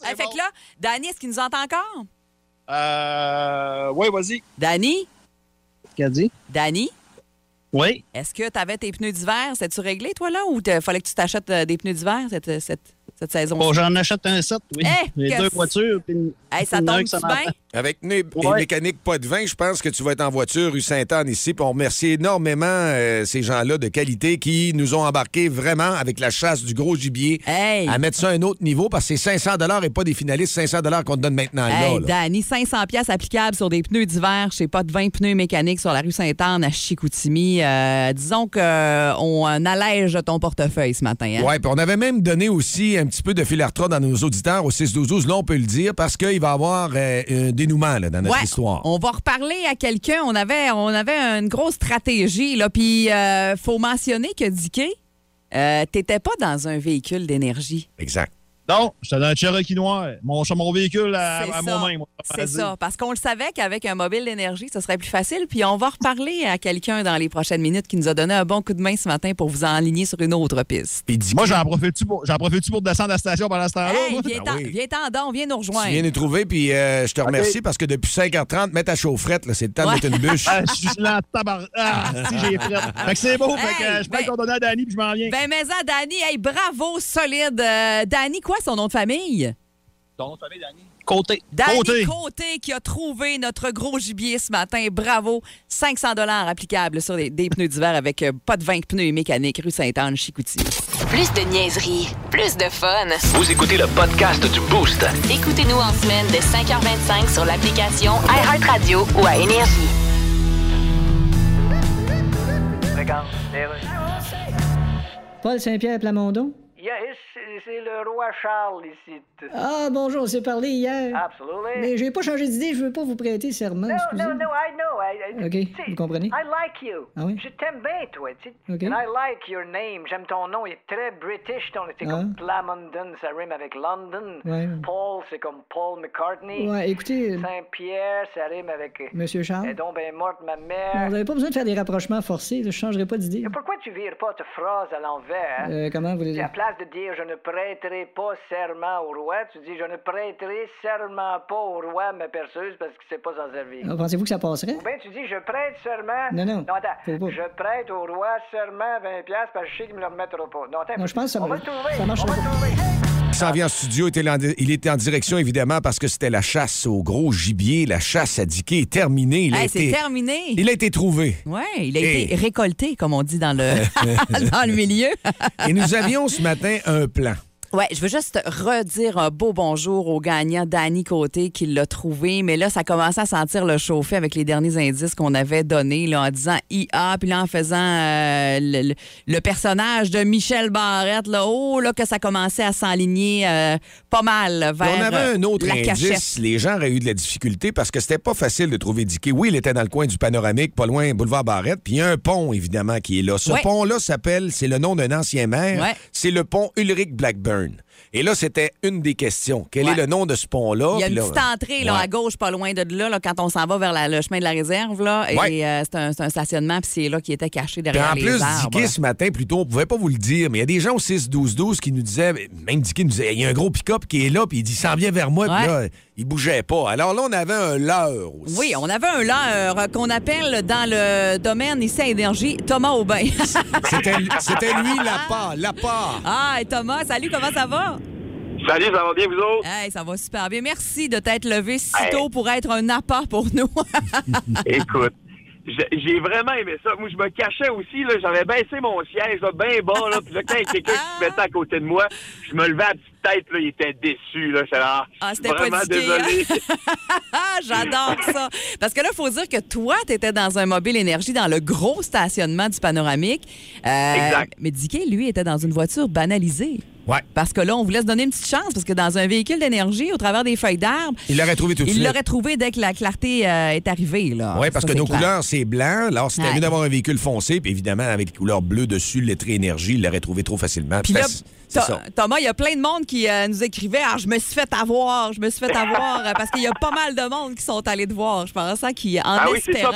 Hey, fait que là, Danny, est-ce qu'il nous entend encore? Euh, oui, vas-y. Danny? Qu'est-ce dit? Danny? Oui. Est-ce que tu avais tes pneus d'hiver? C'est-tu réglé, toi, là? Ou il fallait que tu t'achètes euh, des pneus d'hiver cette, cette, cette saison? Bon, j'en achète un set, oui. Eh, J'ai deux voitures. Puis une- Hey, ça tombe bien? Avec une, Ouais. mécanique pas de vin, je pense que tu vas être en voiture rue Sainte-Anne ici. Puis on remercie énormément euh, ces gens-là de qualité qui nous ont embarqués vraiment avec la chasse du gros gibier Hey! à mettre ça à un autre niveau parce que c'est 500 et pas des finalistes 500 qu'on te donne maintenant Hey, là. Danny, 500 pièces applicables sur des pneus d'hiver chez Pas de 20 pneus mécaniques sur la rue Sainte-Anne à Chicoutimi. Euh, disons qu'on allège ton portefeuille ce matin. hein? Ouais, puis on avait même donné aussi un petit peu de fil à retordre dans nos auditeurs au 6-12-12. Là, on peut le dire parce qu'il va y avoir euh, un dénouement là, dans notre Ouais, histoire. On va reparler à quelqu'un. On avait, on avait une grosse stratégie. Là, puis euh, faut mentionner que Dicky, euh, t'étais pas dans un véhicule d'énergie. Exact. Non, j'étais dans un Cherokee noir. Mon, mon véhicule à, C'est à ça. moi-même. C'est ça, parce qu'on le savait qu'avec un mobile d'énergie, ce serait plus facile. Puis on va reparler à quelqu'un dans les prochaines minutes qui nous a donné un bon coup de main ce matin pour vous enligner sur une autre piste. Moi, j'en profite-tu pour, j'en profite-tu pour descendre à la station pendant ce temps-là? Hey, oui. viens-t'en donc, viens nous tu rejoindre. viens nous trouver, puis euh, je te remercie parce que depuis 5h30, mets ta chaufferette, c'est le temps Ouais. de mettre une bûche. Ah, je suis là, tabar... Ah, si, j'ai fait. Fait que c'est beau, fait que euh, je peux ben- coordonner à Danny, puis je m'en viens. Ben, mais ça, Danny, hey, bravo, solide. Euh, Danny, quoi son nom de famille? Ton nom de famille, Danny? Côté. Danny Côté. Côté. qui a trouvé notre gros gibier ce matin. Bravo. 500 dollars applicables sur des, des pneus d'hiver avec euh, pas de 20 pneus mécaniques, rue Sainte-Anne, Chicoutimi. Plus de niaiserie, plus de fun. Vous écoutez le podcast du Boost. Écoutez-nous en semaine de 5h25 sur l'application iHeartRadio ou à Énergie. Regarde, Paul Saint-Pierre Plamondon. Yes, c'est le roi Charles ici. Ah, bonjour, on s'est parlé hier. Absolutely. Mais j'ai pas changé d'idée, je veux pas vous prêter serment, No, excusez. no, no, I know. I, I- OK, vous comprenez? I like you. Ah oui? Je t'aime bien, toi. Tu sais. OK. And I like your name. J'aime ton nom. Il est très british. Ton, c'est Ah. comme Plamondon, ça rime avec London. Ouais. Paul, c'est comme Paul McCartney. Ouais, écoutez, euh, Saint-Pierre, ça rime avec... euh, Monsieur Charles. Est donc bien morte, ma Non, mère. vous n'avez pas besoin de faire des rapprochements forcés, je changerai pas d'idée. Et pourquoi tu vires pas ta phrase à l'envers? hein? Euh, comment vous voulez Et à dire? Place de dire je ne prêterai pas serment au roi, tu dis je ne prêterai serment pas au roi ma perceuse parce qu'il sait pas s'en servir. Ah, Pensez-vous que ça passerait? Ou bien tu dis je prête serment. Non, non, Non, attends. Je prête au roi serment 20$ piastres parce que je sais qu'il me le remettra pas. Non, attends. Non, je pense que ça On va- va le trouver. ça marchera On va le pas. trouver. Il s'en vient en studio, il était en, il était en direction évidemment parce que c'était la chasse au gros gibier, la chasse à Dicky est terminée. Il, Hey, c'est été, terminé. il a été trouvé. Ouais, il a été récolté, comme on dit dans le, dans le milieu. Et nous avions ce matin un plan. Ouais, je veux juste redire un beau bonjour au gagnant Danny Côté qui l'a trouvé. Mais là, ça commençait à sentir le chauffer avec les derniers indices qu'on avait donnés là, en disant IA, puis là en faisant euh, le, le- le personnage de Michel Barrette. Là, oh, là, que ça commençait à s'enligner euh, pas mal vers on avait un autre euh, la indice. cachette. Les gens auraient eu de la difficulté parce que c'était pas facile de trouver Dicky. Oui, il était dans le coin du panoramique, pas loin, boulevard Barrette. Puis il y a un pont, évidemment, qui est là. Ce Ouais. pont-là s'appelle, c'est le nom d'un ancien maire, Ouais. c'est le pont Ulrich Blackburn. Et là, c'était une des questions. Quel Ouais. est le nom de ce pont-là? Il y a une là, petite entrée là, ouais. à gauche, pas loin de là, là, quand on s'en va vers la- le chemin de la réserve. Là, Ouais. Et euh, c'est un, c'est un stationnement, puis c'est là qui était caché derrière en les plus, arbres. Dicky, ce matin, plutôt, on pouvait pas vous le dire, mais il y a des gens au 6-12-12 qui nous disaient, même Dicky nous disait, il y a un gros pick-up qui est là, puis il dit, s'en vient vers moi, puis là, il bougeait pas. Alors là, on avait un leurre aussi. Oui, on avait un leurre qu'on appelle dans le domaine ici à Énergie Thomas Aubin. C'était c'était lui, l'appât, l'appât. ah, et Thomas, salut, comment ça va? Salut, ça va bien, vous autres? Hey, ça va super bien. Merci de t'être levé si Hey. tôt pour être un appât pour nous. Écoute, j'ai vraiment aimé ça. Moi, je me cachais aussi, là, j'avais baissé mon siège, là, bien bas, là, puis là, quand il y a quelqu'un qui se mettait à côté de moi, je me levais à petite tête, là, il était déçu, là, là, Ah, c'était pas vraiment désolé. Ah, J'adore ça. Parce que là, il faut dire que toi, tu étais dans un mobile énergie dans le gros stationnement du panoramique. Euh, Exact. Mais Dicky, lui, était dans une voiture banalisée. Ouais. Parce que là, on vous laisse donner une petite chance, parce que dans un véhicule d'énergie, au travers des feuilles d'arbres, Il l'aurait trouvé tout de il suite. l'aurait trouvé dès que la clarté euh, est arrivée. Là. Oui, parce Ça, que nos clair. couleurs, c'est blanc. Alors, c'était Ouais. mieux d'avoir un véhicule foncé, puis évidemment, avec les couleurs bleues dessus, lettré énergie, il l'aurait trouvé trop facilement. Puis là, ça. Thomas, il y a plein de monde qui euh, nous écrivait Ah, je me suis fait avoir, je me suis fait avoir, euh, parce qu'il y a pas mal de monde qui sont allés te voir, je pense, hein, qui, en Ah espérant.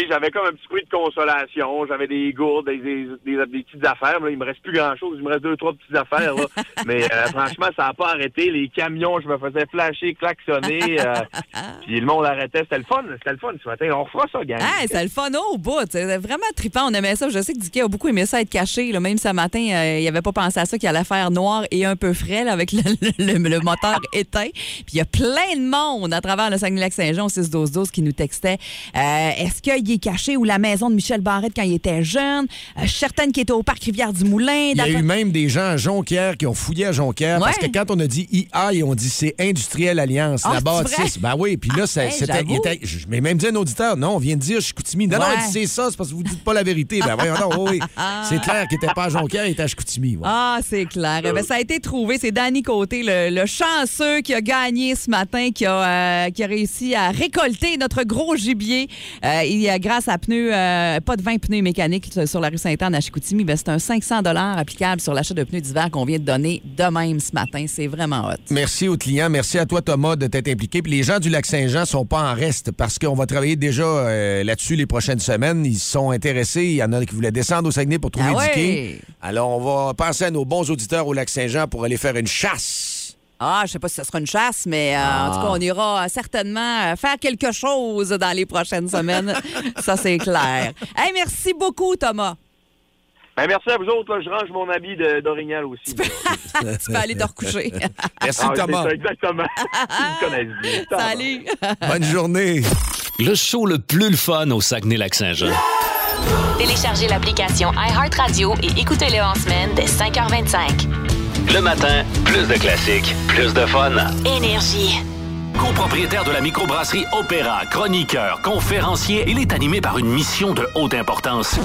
Sais, j'avais comme un petit bruit de consolation. J'avais des gourdes, des, des, des- des petites affaires. Là, il me reste plus grand-chose. Il me reste deux, trois petites affaires. là. Mais euh, franchement, ça n'a pas arrêté. Les camions, je me faisais flasher, klaxonner. euh, puis le monde arrêtait. C'était le fun. C'était le fun ce matin. On refera ça, gang. Ah, c'est le fun au bout. C'est vraiment trippant. On aimait ça. Je sais que Dicky a beaucoup aimé ça être caché. là. Même ce matin, euh, il n'avait pas pensé à ça qu'il allait faire noir et un peu frais là, avec le, le- le- le moteur éteint. Puis il y a plein de monde à travers le Saguenay-Lac-Saint-Jean au 6-12-12 qui nous textait. Est-ce qu'il est caché ou la maison de Michel Barrette quand il était jeune? Euh, je suis certaine qu'il était au parc Rivière-du-Moulin. Il y a eu même des gens à Jonquière qui ont fouillé à Jonquière parce que quand on a dit IA, ils ont dit c'est Industriel Alliance, Ah, la bâtisse. Ben oui, puis là, ça- Hey, c'était. j'avoue. il était- Je m'ai même dit à un auditeur, non, on vient de dire Chicoutimi. Non, non, Ouais. il dit c'est ça, c'est parce que vous dites pas la vérité. Ben voyons donc, oui, oui. C'est clair qu'il était pas à Jonquière, il était à Chicoutimi. ouais. Ah, c'est clair. Eh ben, ça a été trouvé. C'est Danny Côté, le, le chanceux qui a gagné ce matin, qui a, euh, qui a réussi à récolter notre gros gibier. Euh, il a grâce à pneus, euh, pas de 20 pneus mécaniques sur la rue Sainte-Anne à Chicoutimi. Ben, c'est un 500 applicable sur l'achat de pneus d'hiver qu'on vient de donner de même ce matin. C'est vraiment hot. Merci aux clients. Merci à toi, Thomas, de t'être impliqué. Puis les gens du Lac-Saint-Jean sont pas en reste parce qu'on va travailler déjà euh, là-dessus les prochaines semaines. Ils sont intéressés. Il y en a qui voulaient descendre au Saguenay pour trouver Ah ouais? du quai. Alors, on va penser à nos bons auditeurs au Lac-Saint-Jean pour aller faire une chasse. Ah, je sais pas si ce sera une chasse, mais euh, Ah. en tout cas, on ira certainement euh, faire quelque chose dans les prochaines semaines. ça, c'est clair. Hey, merci beaucoup, Thomas. Ben, merci à vous autres. là. Je range mon habit d'orignal aussi. tu peux aller te recoucher. Merci, Ah, Thomas. ça, exactement. Ils me connaissent bien. Salut. Bonne journée. Le show le plus le fun au Saguenay-Lac-Saint-Jean. Téléchargez l'application iHeartRadio et écoutez-le en semaine dès 5h25. Le matin, plus de classiques, plus de fun. Énergie. Copropriétaire de la microbrasserie Opéra, chroniqueur, conférencier, il est animé par une mission de haute importance.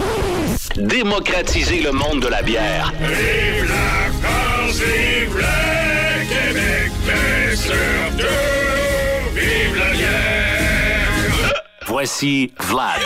Démocratiser le monde de la bière. Vive la France, vive le Québec, mais surtout, vive la bière! Voici Vlad.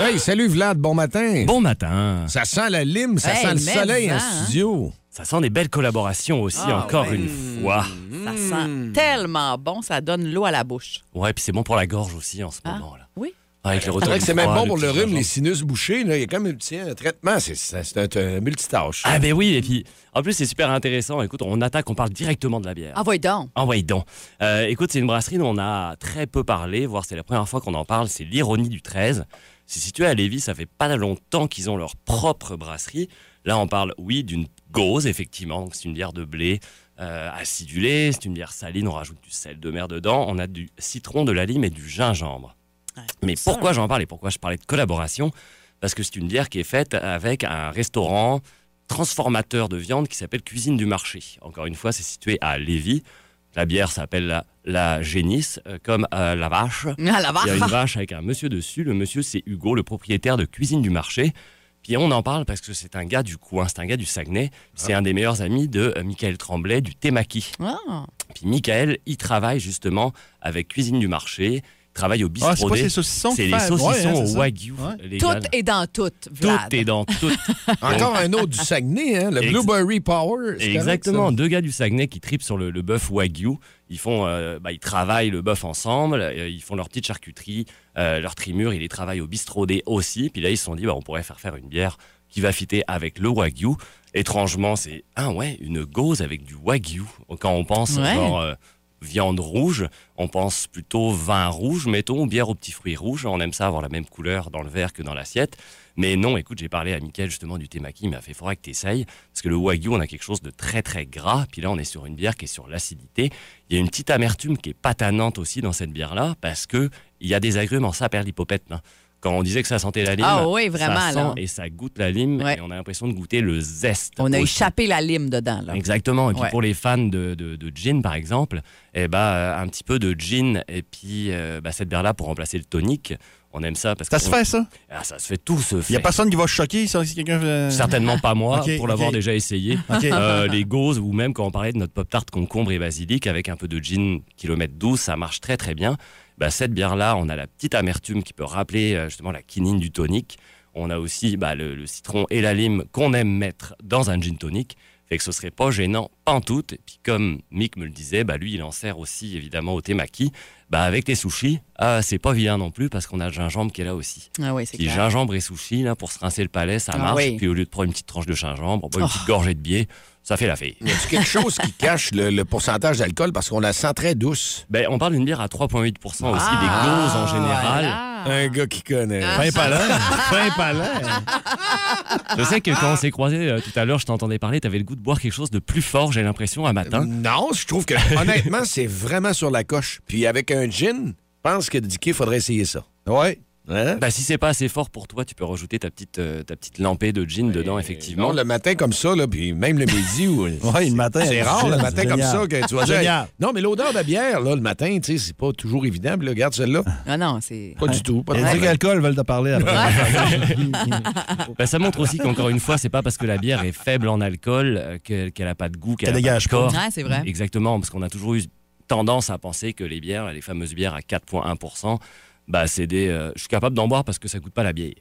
Hey, salut Vlad, bon matin. Bon matin. Ça sent la lime, ça Hey, sent le soleil en hein? studio. Ça sent des belles collaborations aussi, Ah, encore ouais. une fois. Ça sent tellement bon, ça donne l'eau à la bouche. Ouais, puis c'est bon pour la gorge aussi en ce moment-là. Oui. Avec le C'est retour vrai du que c'est même bon pour le rhume, les sinus bouchés. Là. Il y a quand même tiens, un traitement. C'est, un, un multitâche. Ah ben oui, et puis en plus c'est super intéressant. Écoute, on attaque, on parle directement de la bière. Envoie donc. Envoyez donc. Euh, écoute, c'est une brasserie dont on a très peu parlé, voire c'est la première fois qu'on en parle, c'est l'Ironie du 13. C'est situé à Lévis, ça fait pas longtemps qu'ils ont leur propre brasserie. Là, on parle, oui, d'une gauze, effectivement. C'est une bière de blé euh, acidulée, c'est une bière saline, on rajoute du sel de mer dedans, on a du citron, de la lime et du gingembre. Mais pourquoi j'en parle et pourquoi je parlais de collaboration? Parce que c'est une bière qui est faite avec un restaurant transformateur de viande qui s'appelle Cuisine du Marché. Encore une fois, c'est situé à Lévis. La bière s'appelle la, la génisse, euh, comme euh, la vache. Ah, la vache. Il y a une vache avec un monsieur dessus. Le monsieur, c'est Hugo, le propriétaire de Cuisine du Marché. Puis on en parle parce que c'est un gars du coin, c'est un gars du Saguenay. C'est un des meilleurs amis de euh, Michael Tremblay du Temaki. Ah. Puis Michael, il travaille justement avec Cuisine du Marché. Il travaille au bistrot. Ah, c'est ces saucissons C'est les saucissons Ouais, hein, au wagyu. Ouais. Tout est dans tout, Tout Vlad. est dans tout. Encore un autre du Saguenay, hein, le Ex- Blueberry Power. correct, Exactement, deux gars du Saguenay qui tripent sur le, le bœuf wagyu. Ils font, euh, bah, ils travaillent le bœuf ensemble, euh, ils font leur petite charcuterie, euh, leur trimure, ils les travaillent au bistrot D aussi. Puis là, ils se sont dit, bah, on pourrait faire faire une bière qui va fitter avec le wagyu. Étrangement, c'est ah ouais, une gauze avec du wagyu. Quand on pense Ouais. genre euh, viande rouge, on pense plutôt vin rouge, mettons, bière aux petits fruits rouges. On aime ça avoir la même couleur dans le verre que dans l'assiette. Mais non, écoute, j'ai parlé à Mickaël justement du temaki, il m'a fait faudrait que tu essayes. Parce que le wagyu, on a quelque chose de très très gras. Puis là, on est sur une bière qui est sur l'acidité. Il y a une petite amertume qui est patanante aussi dans cette bière-là, parce que il y a des agrumes en saperlipopette. hein. Quand on disait que ça sentait la lime, Ah oui, vraiment, ça sent là. et ça goûte la lime, et on a l'impression de goûter le zeste. On a aussi. échappé la lime dedans. Là. Exactement. Et puis Ouais. pour les fans de, de, de gin, par exemple, eh ben, euh, un petit peu de gin et puis euh, bah, cette bière-là pour remplacer le tonic. On aime ça parce Ça que se fait, ça? Ah, ça se fait, tout se Il fait. n'y a personne qui va se choquer ça, si quelqu'un fait- Certainement pas moi, pour l'avoir déjà essayé. Euh, les gauzes, ou même quand on parlait de notre pop-tart concombre et basilic, avec un peu de gin kilomètre 12, ça marche très très bien. Bah, cette bière-là, on a la petite amertume qui peut rappeler euh, justement la quinine du tonic. On a aussi bah, le, le citron et la lime qu'on aime mettre dans un gin tonic. Fait que ce serait pas gênant, pantoute. Et puis comme Mick me le disait, bah lui, il en sert aussi évidemment au temaki. Bah avec tes sushis, ah, c'est pas vilain non plus parce qu'on a le gingembre qui est là aussi. Ah oui, c'est Puis gingembre et sushi, là, pour se rincer le palais, ça Ah marche. oui. Puis au lieu de prendre une petite tranche de gingembre, on boit une Oh. petite gorgée de biais, ça fait la fée. Y a-tu quelque chose qui cache le, le pourcentage d'alcool? Parce qu'on la sent très douce? Ben, on parle d'une bière à 3,8 aussi, Ah, des doses en général. Un gars qui connaît. Fin palin, fin palin. Je sais que quand on s'est croisés euh, tout à l'heure, je t'entendais parler, t'avais le goût de boire quelque chose de plus fort, j'ai l'impression, un matin. Non, je trouve que honnêtement, c'est vraiment sur la coche. Puis avec un gin, je pense que Dicky, faudrait essayer ça. Ouais. Bah, si c'est pas assez fort pour toi, tu peux rajouter ta petite, euh, ta petite lampée de gin dedans, effectivement. Non, le matin comme ça, là, puis même le midi. Ou... Ouais, le matin, C'est rare, le matin comme génial. ça, que tu vas dire. Non, mais l'odeur de bière, là, le matin, tu sais, c'est pas toujours évident. Puis là, regarde celle-là. Ah non, c'est. Pas du tout. Pas Les problème. alcools veulent te parler après. Bah, ça montre aussi qu'encore une fois, c'est pas parce que la bière est faible en alcool euh, que- qu'elle a pas de goût, qu'elle pas dégage de pas. corps. Ouais, c'est vrai. Exactement, parce qu'on a toujours eu tendance à penser que les bières, les fameuses bières à 4,1%, bah, c'est des. euh, je suis capable d'en boire parce que ça goûte pas la bière.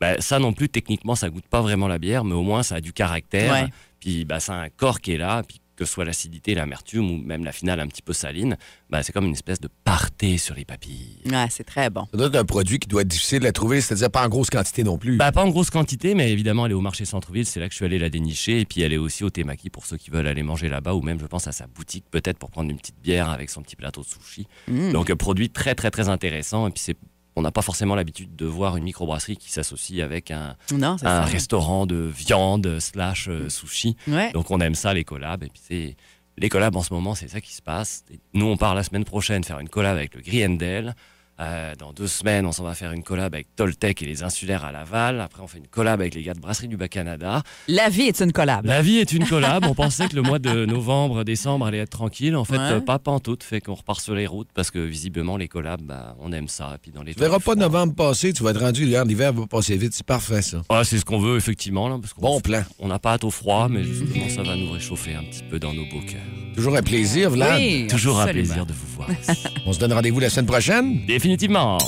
Bah, ça non plus, techniquement, ça goûte pas vraiment la bière, mais au moins ça a du caractère. Ouais. Puis bah, ça a un corps qui est là, puis que ce soit l'acidité, l'amertume ou même la finale un petit peu saline, bah, c'est comme une espèce de parté sur les papilles. Ouais, c'est très bon. Ça doit être un produit qui doit être difficile à trouver, c'est-à-dire pas en grosse quantité non plus. Bah, pas en grosse quantité, mais évidemment, elle est au marché centre-ville. C'est là que je suis allé la dénicher. Et puis, elle est aussi au Temaki pour ceux qui veulent aller manger là-bas ou même, je pense, à sa boutique, peut-être pour prendre une petite bière avec son petit plateau de sushi. Mm. Donc, un produit très, très, très intéressant. Et puis, c'est. On n'a pas forcément l'habitude de voir une microbrasserie qui s'associe avec un, Non, un ça. restaurant de viande slash euh, sushi. Ouais. Donc, on aime ça, les collabs. Et puis, c'est. Les collabs, en ce moment, c'est ça qui se passe. Et nous, on part la semaine prochaine faire une collab avec le Griendel. Euh, dans deux semaines, on s'en va faire une collab avec Toltec et les Insulaires à Laval. Après, on fait une collab avec les gars de Brasserie du Bas-Canada. La vie est une collab. La vie est une collab. on pensait que le mois de novembre, décembre allait être tranquille. En fait, Ouais. pas pantoute. Fait qu'on repart sur les routes parce que visiblement, les collabs, bah, on aime ça. Et puis dans les Tu verras pas novembre passé, tu vas être rendu, l'hiver, l'hiver va passer vite, c'est parfait ça. Ah, c'est ce qu'on veut, effectivement. Là, parce qu'on- Bon plan. On n'a pas hâte au froid, mais justement, ça va nous réchauffer un petit peu dans nos beaux cœurs. Toujours un plaisir, Vlad. Oui, Toujours un plaisir de vous voir. On se donne rendez-vous la semaine prochaine? Définitivement.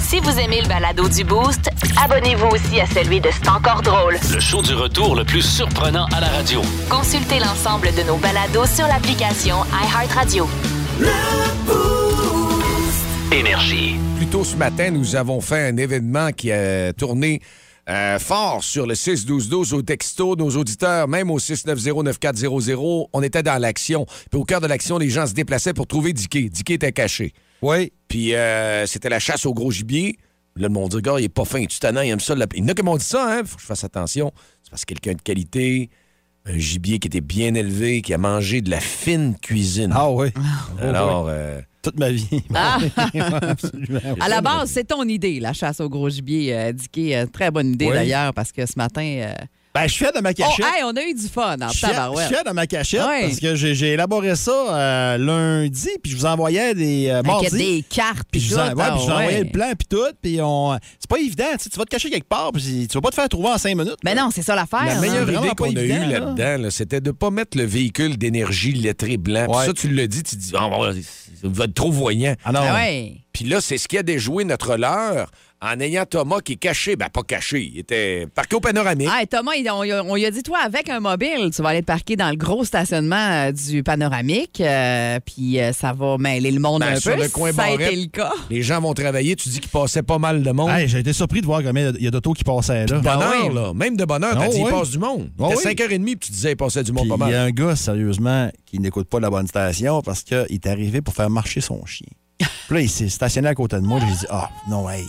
Si vous aimez le balado du Boost, abonnez-vous aussi à celui de C'est encore drôle. Le show du retour le plus surprenant à la radio. Consultez l'ensemble de nos balados sur l'application iHeartRadio. Énergie. Plus tôt ce matin, nous avons fait un événement qui a tourné euh, fort sur le 6-12-12 au texto. Nos auditeurs, même au 690-9400, on était dans l'action. Puis au cœur de l'action, les gens se déplaçaient pour trouver Dicky. Dicky était caché. Oui. Puis euh, c'était la chasse au gros gibier. Là, le monde dit, gars, il est pas fin, tu tannant, il aime ça. Il y en a qui m'ont dit ça, hein. Faut que je fasse attention. C'est parce que quelqu'un de qualité, un gibier qui était bien élevé, qui a mangé de la fine cuisine. Ah oui. Alors, euh, Toute ma vie. Ah. Absolument. À la base, c'est ton idée, la chasse au gros gibier, euh, Dicky. Euh, très bonne idée Oui. d'ailleurs, parce que ce matin. euh, Ben, je suis fier de ma Oh, cachette. hey, on a eu du fun en Je suis fier- je suis fier de ma cachette Ouais. parce que j'ai élaboré ça euh, lundi, puis je vous envoyais des euh, mardi. des cartes, Puis je tout. vous, en- ouais, ah puis je vous ai envoyé ouais. le plan, puis tout. Puis on... c'est pas évident. Tu sais, tu vas te cacher quelque part, puis tu vas pas te faire trouver en cinq minutes. Mais Ben non, c'est ça l'affaire. La hein. meilleure idée qu'on a eue là. là-dedans, là, c'était de ne pas mettre le véhicule d'énergie lettré blanc. Puis. Ça, tu le dis, tu dis, Ah, bon, ça va être trop voyant. Ah non. Ah. Puis là, c'est ce qui a déjoué notre leurre en ayant Thomas qui est caché. Ben, pas caché. Il était parqué au panoramique. Ah, Thomas, il- on, on lui a dit, toi, avec un mobile, tu vas aller te parquer dans le gros stationnement euh, du panoramique, euh, puis euh, ça va mêler le monde Ben, un sur peu. le coin ça a Barrette. été le cas. Les gens vont travailler. Tu dis qu'il passait pas mal de monde. Hey, j'ai été surpris de voir combien il y a d'autos qui passaient là. bonheur, Ah oui. là. Même de bonheur, t'as Ah dit, il oui. passe du monde. Ah C'était oui. 5h30, puis tu disais, il passait du monde Puis pas il y mal. a un gars, sérieusement, qui n'écoute pas la bonne station parce qu'il est arrivé pour faire marcher son chien. Puis là, il s'est stationné à côté de moi. J'ai dit, ah, non, hey,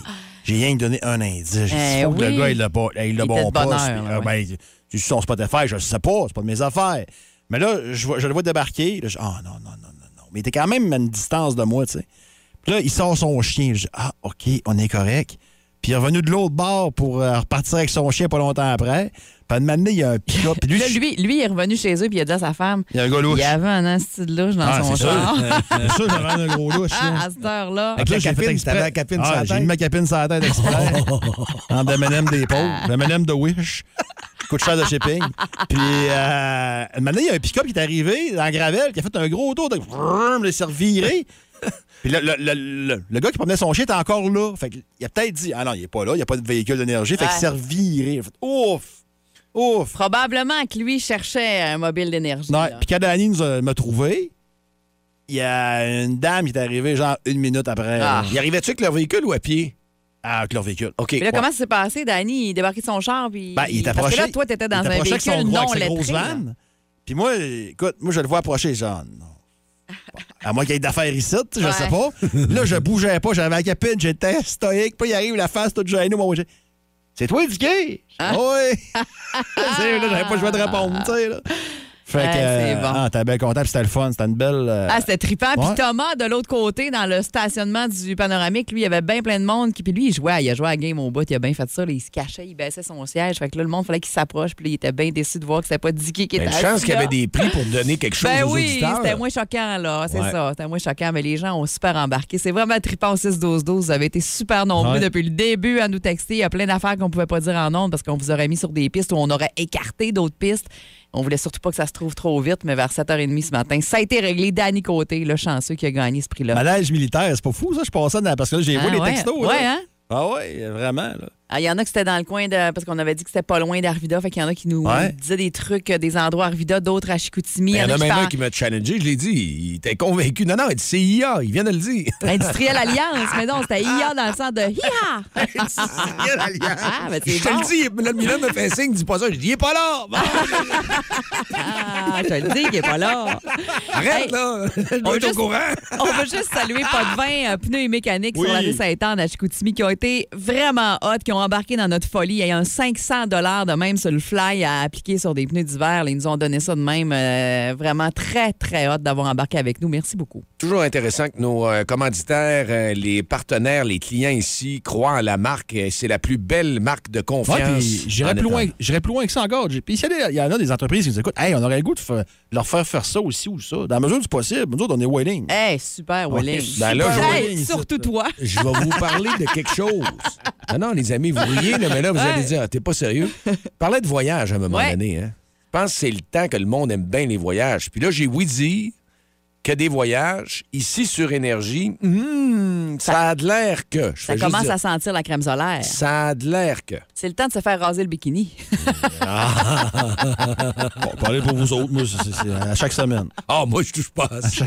j'ai rien donné un indice. J'ai Eh que le gars, il l'a pas, il l'a bon pas. heure, là, ah, ben, tu son Spotify, je sais pas, c'est pas de mes affaires. Mais là, je, le vois débarquer. Ah, non, non, non, non, non. Mais il était quand même à une distance de moi, tu sais. Puis là, il sort son chien. Je dis, ah, OK, on est correct. Puis il est revenu de l'autre bord pour euh, repartir avec son chien pas longtemps après. Puis donné, il y a un pick-up. Lui, Là, lui, lui, il est revenu chez eux, puis il a dit à sa femme, il y a un gars louche. il y avait un asti de louche dans Ah, son c'est sûr. char. C'est sûr, j'avais un gros louche. là. Ah, à cette heure-là. Avec la j'ai capine, t'avais la capine Ah, sur la J'ai tête. mis ma capine sur la tête exprès. en M&M des pauvres. M&M de Wish. Coûte cher de shipping. Puis, euh, maintenant, il y a un pick-up qui est arrivé dans Gravel, qui a fait un gros tour de... Il s'est reviré. Puis le, le- le- le- le gars qui promenait son chien était encore là. Fait qu'il a peut-être dit, ah non, il est pas là, il n'y a pas de véhicule d'énergie. Fait qu'il Ouais. Il a fait, ouf! Ouf! Probablement que lui cherchait un mobile d'énergie. Non, puis quand Danny nous a, m'a trouvé, il y a une dame qui est arrivée genre une minute après. Ah. Il arrivait-tu avec leur véhicule ou à pied? Ah, avec leur véhicule. OK. Puis là, comment ça s'est passé, Danny? Il débarquait de son char, puis... Ben, il est Parce approché. que là, toi, t'étais dans il un avec véhicule son non avec lettré. vanne. Puis moi, écoute, moi, je le vois approcher, genre, non. À moins qu'il y ait d'affaires ici, je Ouais. sais pas. Là, je bougeais pas, j'avais la capine, j'étais stoïque. Puis il arrive la face toute gênée. Moi, j'ai- C'est toi, Dicky? Hein? Oui. Là, j'avais pas le choix de répondre, tu sais, là. Fait Ouais, que. c'est euh, bon. Ah, t'es bien content, puis c'était le fun. C'était une belle. euh, Ah, c'était trippant. Puis. Thomas, de l'autre côté, dans le stationnement du panoramique, lui, il y avait bien plein de monde. qui- Puis lui, il jouait. Il a joué à la game au bout. Il a bien fait ça. là. il se cachait, il baissait son siège. Fait que là, le monde, fallait qu'il s'approche. Puis là, il était bien déçu de voir que c'était pas Dicky qui était Ben, Une chance assis qu'il y là. avait des prix pour donner quelque chose Ben aux oui, auditeurs. c'était moins choquant, là. C'est Ouais. ça. C'était moins choquant. Mais les gens ont super embarqué. C'est vraiment trippant au 6-12-12. Vous avez été super nombreux Ouais. depuis le début à nous texter. Il y a plein d'affaires qu'on pouvait pas dire en ondes parce qu'on vous aurait mis sur des pistes où on aurait écarté d'autres pistes. On voulait surtout pas que ça se trouve trop vite, mais vers 7h30 ce matin, ça a été réglé. Danny Côté, le chanceux qui a gagné ce prix-là. Malaise militaire, c'est pas fou, ça? Je passais dans... Parce que là, j'ai Ah, vu les ouais? textos. là. Ouais, hein? Ah ouais, vraiment, là. Ah, Il y en a qui c'était dans le coin de. Parce qu'on avait dit que c'était pas loin d'Arvida. Fait qu'il y en a qui nous Ouais. disaient des trucs, euh, des endroits Arvida, d'autres à Chicoutimi. Il y en a même un qui m'a challengé, je l'ai dit. Il était convaincu. Non, non, il dit c'est IA, il vient de le dire. Industrielle Alliance, mais non, c'était IA dans le sens de IA. Industrielle Alliance. Ah, ben, je te bon. le dis, là, le Milan me fait signe, dis pas ça. Je dis, il est pas là. Bon, Ah, je te le dis, il est pas là. arrête, Hey, là. Je on dois être juste- au courant. On veut juste saluer pas de vin, euh, pneus et mécaniques Oui. sur la rue Sainte-Anne à Chicoutimi qui ont été vraiment hot, qui ont embarqué dans notre folie. Il y a un 500 de même sur le fly à appliquer sur des pneus d'hiver. Ils nous ont donné ça de même. euh, vraiment très, très hot d'avoir embarqué avec nous. Merci beaucoup. Toujours intéressant que nos euh, commanditaires, euh, les partenaires, les clients ici croient en la marque. C'est la plus belle marque de confiance. Ouais, puis j'irais en plus, loin, plus loin que ça encore. J'ai- Puis il y en a des entreprises qui nous écoutent, hey, on aurait le goût de leur faire faire ça aussi ou ça. Dans la mesure du possible, nous autres, on est waiting. Hey, super, Willing. ben là, Hey, surtout toi. Je vais vous parler de quelque chose. Non, non, les amis, vous riez, là, mais là, vous allez dire, Ah, t'es pas sérieux. Parlais de voyage à un moment donné. Hein? Je pense que c'est le temps que le monde aime bien les voyages. Puis là, j'ai oui dit que des voyages, ici sur Énergie, hum, ça a de l'air que. Je Ça commence dire, à sentir la crème solaire. Ça a de l'air que. C'est le temps de se faire raser le bikini. Bon, parlez pour vous autres, moi, c'est à chaque semaine. Ah, moi, je touche pas à ça.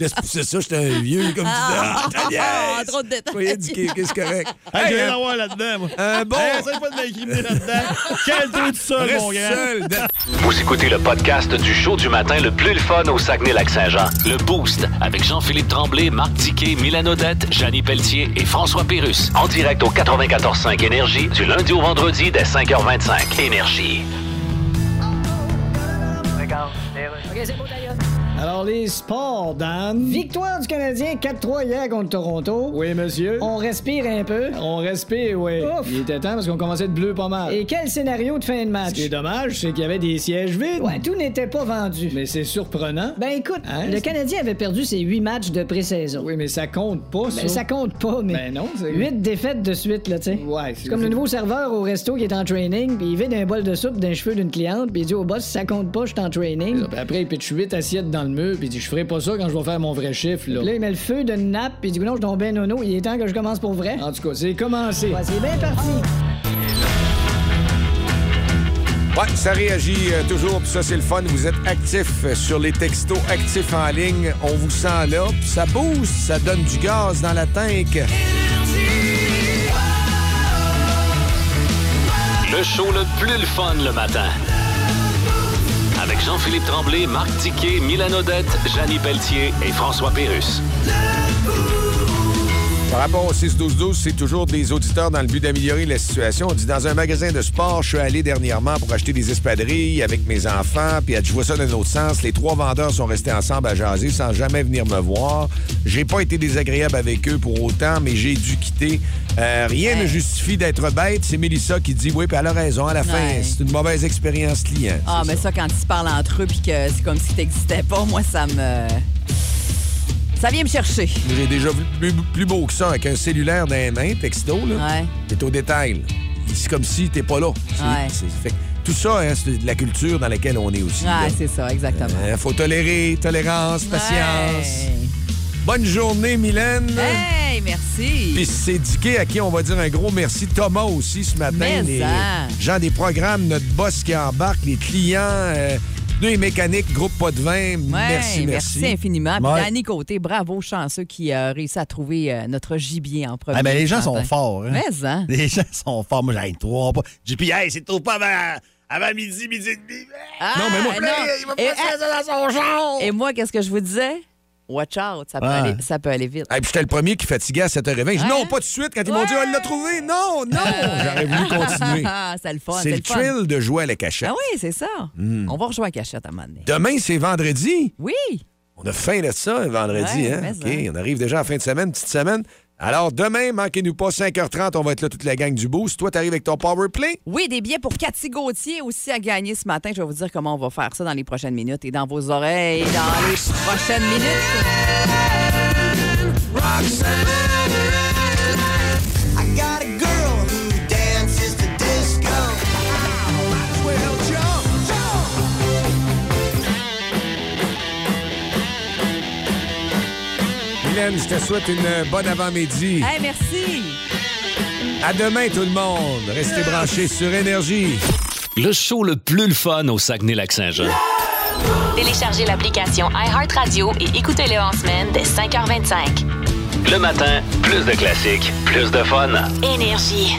Laisse pousser ça, j'étais un vieux, comme tu dis. Ah, Ah, niaise! trop de détails. Qu'est-ce correct. Hey, Hey, j'ai rien hein, à voir là-dedans, moi. un bon. Hey, essaye pas de m'incriminer là-dedans. Quel trou de sol, Reste mon gars. seul. Vous écoutez le podcast du show du matin le plus le fun au Saguenay-Lac-Saint-Jean. Le Boost avec Jean-Philippe Tremblay, Marc Tiquet, Milan Odette, Janine Pelletier et François Pérus. En direct au 94.5 Énergie du lundi au vendredi dès 5h25. Énergie. Alors, les sports, Dan. Victoire du Canadien 4-3 hier contre Toronto. Oui, monsieur. On respire un peu. On respire, oui. Ouf. Il était temps parce qu'on commençait de bleu pas mal. Et quel scénario de fin de Ce match? qui est dommage, c'est qu'il y avait des sièges vides. Ouais, tout n'était pas vendu. Mais c'est surprenant. Ben écoute, Hein? le Canadien avait perdu ses huit matchs de pré-saison. Oui, mais ça compte pas, ça. Ben, ça compte pas, mais. Ben non, c'est... Huit défaites de suite, là, tu sais. Ouais, C'est comme le nouveau serveur au resto qui est en training, puis il vide un bol de soupe d'un cheveu d'une cliente, puis il dit au boss, ça compte pas, je suis en training. Après, il pitch 8 assiettes dans le mur, puis il dit Je ferai pas ça quand je vais faire mon vrai chiffre, là. Là, il met le feu d'une nappe, puis il dit, non, je tombe bien nono, il est temps que je commence pour vrai. En tout cas, c'est commencé. Ouais, c'est bien parti. Ouais, ça réagit euh, toujours, puis ça, c'est le fun. Vous êtes actifs euh, sur les textos, actifs en ligne. On vous sent là, puis ça booste, ça donne du gaz dans la tank. Le show le plus le fun le matin. Avec Jean-Philippe Tremblay, Marc Tiquet, Milan Odette, Janine Pelletier et François Pérus. Par rapport au 6-12-12, c'est toujours des auditeurs dans le but d'améliorer la situation. On dit dans un magasin de sport, je suis allé dernièrement pour acheter des espadrilles avec mes enfants, puis je vois ça d'un autre sens. Les trois vendeurs sont restés ensemble à jaser sans jamais venir me voir. J'ai pas été désagréable avec eux pour autant, mais j'ai dû quitter. Euh, rien ne justifie d'être bête. C'est Mélissa qui dit oui, puis elle a raison. À la fin, c'est une mauvaise expérience client. Ah, mais ça, quand ils se parlent entre eux puis que c'est comme si t'existais pas, moi, ça me. Ça vient me chercher. J'ai déjà vu plus, plus beau que ça avec un cellulaire dans les mains, texto. Là. Ouais. T'es au détail. C'est comme si t'es pas là. Ouais. fait tout ça, hein, c'est de la culture dans laquelle on est aussi. Ouais, c'est ça, exactement. Euh, faut tolérer, tolérance, patience. Ouais. Bonne journée, Mylène. Hey, merci. Puis c'est Dicky à qui on va dire un gros merci. Thomas aussi ce matin. Mais les ça. gens des programmes, notre boss qui embarque, les clients, euh, pneus et mécaniques, groupe pas de vin. Ouais, merci, merci. infiniment. Puis Ouais. Danny Côté, bravo, chanceux qui a réussi à trouver euh, notre gibier en premier. Ah, ben, les gens ce sont matin. forts. Hein? Mais, hein? Les gens sont forts. Moi, j'aille trois pas. J'ai dit, hey, c'est trop pas avant, avant midi, midi et demi. Ah, Non, mais moi, non. il va Et- passer ça dans son genre. Et moi, qu'est-ce que je vous disais? Watch out, ça peut, Ouais. aller, ça peut aller vite. Hey, puis j'étais le premier qui fatiguait à 7h20. Je dis non, pas tout de suite. Quand ils m'ont dit, on l'a trouvé. Non, non. J'aurais voulu continuer. C'est le fun. C'est le thrill de jouer à la cachette. Ah oui, c'est ça. Mm. On va rejouer à cachette à un moment donné. Demain, c'est vendredi. Oui. On a faim de ça, vendredi. Ouais, hein? OK, on arrive déjà à la fin de semaine, petite semaine. Alors, demain, manquez-nous pas, 5h30, on va être là toute la gang du Boost. Toi, t'arrives avec ton Power Play? Oui, des billets pour Cathy Gauthier aussi à gagner ce matin. Je vais vous dire comment on va faire ça dans les prochaines minutes et dans vos oreilles dans les prochaines minutes. Je te souhaite une bonne avant-midi. Hey, merci. À demain, tout le monde. Restez branchés sur Énergie. Le show le plus le fun au Saguenay-Lac-Saint-Jean. Téléchargez l'application iHeartRadio et écoutez-le en semaine dès 5h25. Le matin, plus de classiques, plus de fun. Énergie.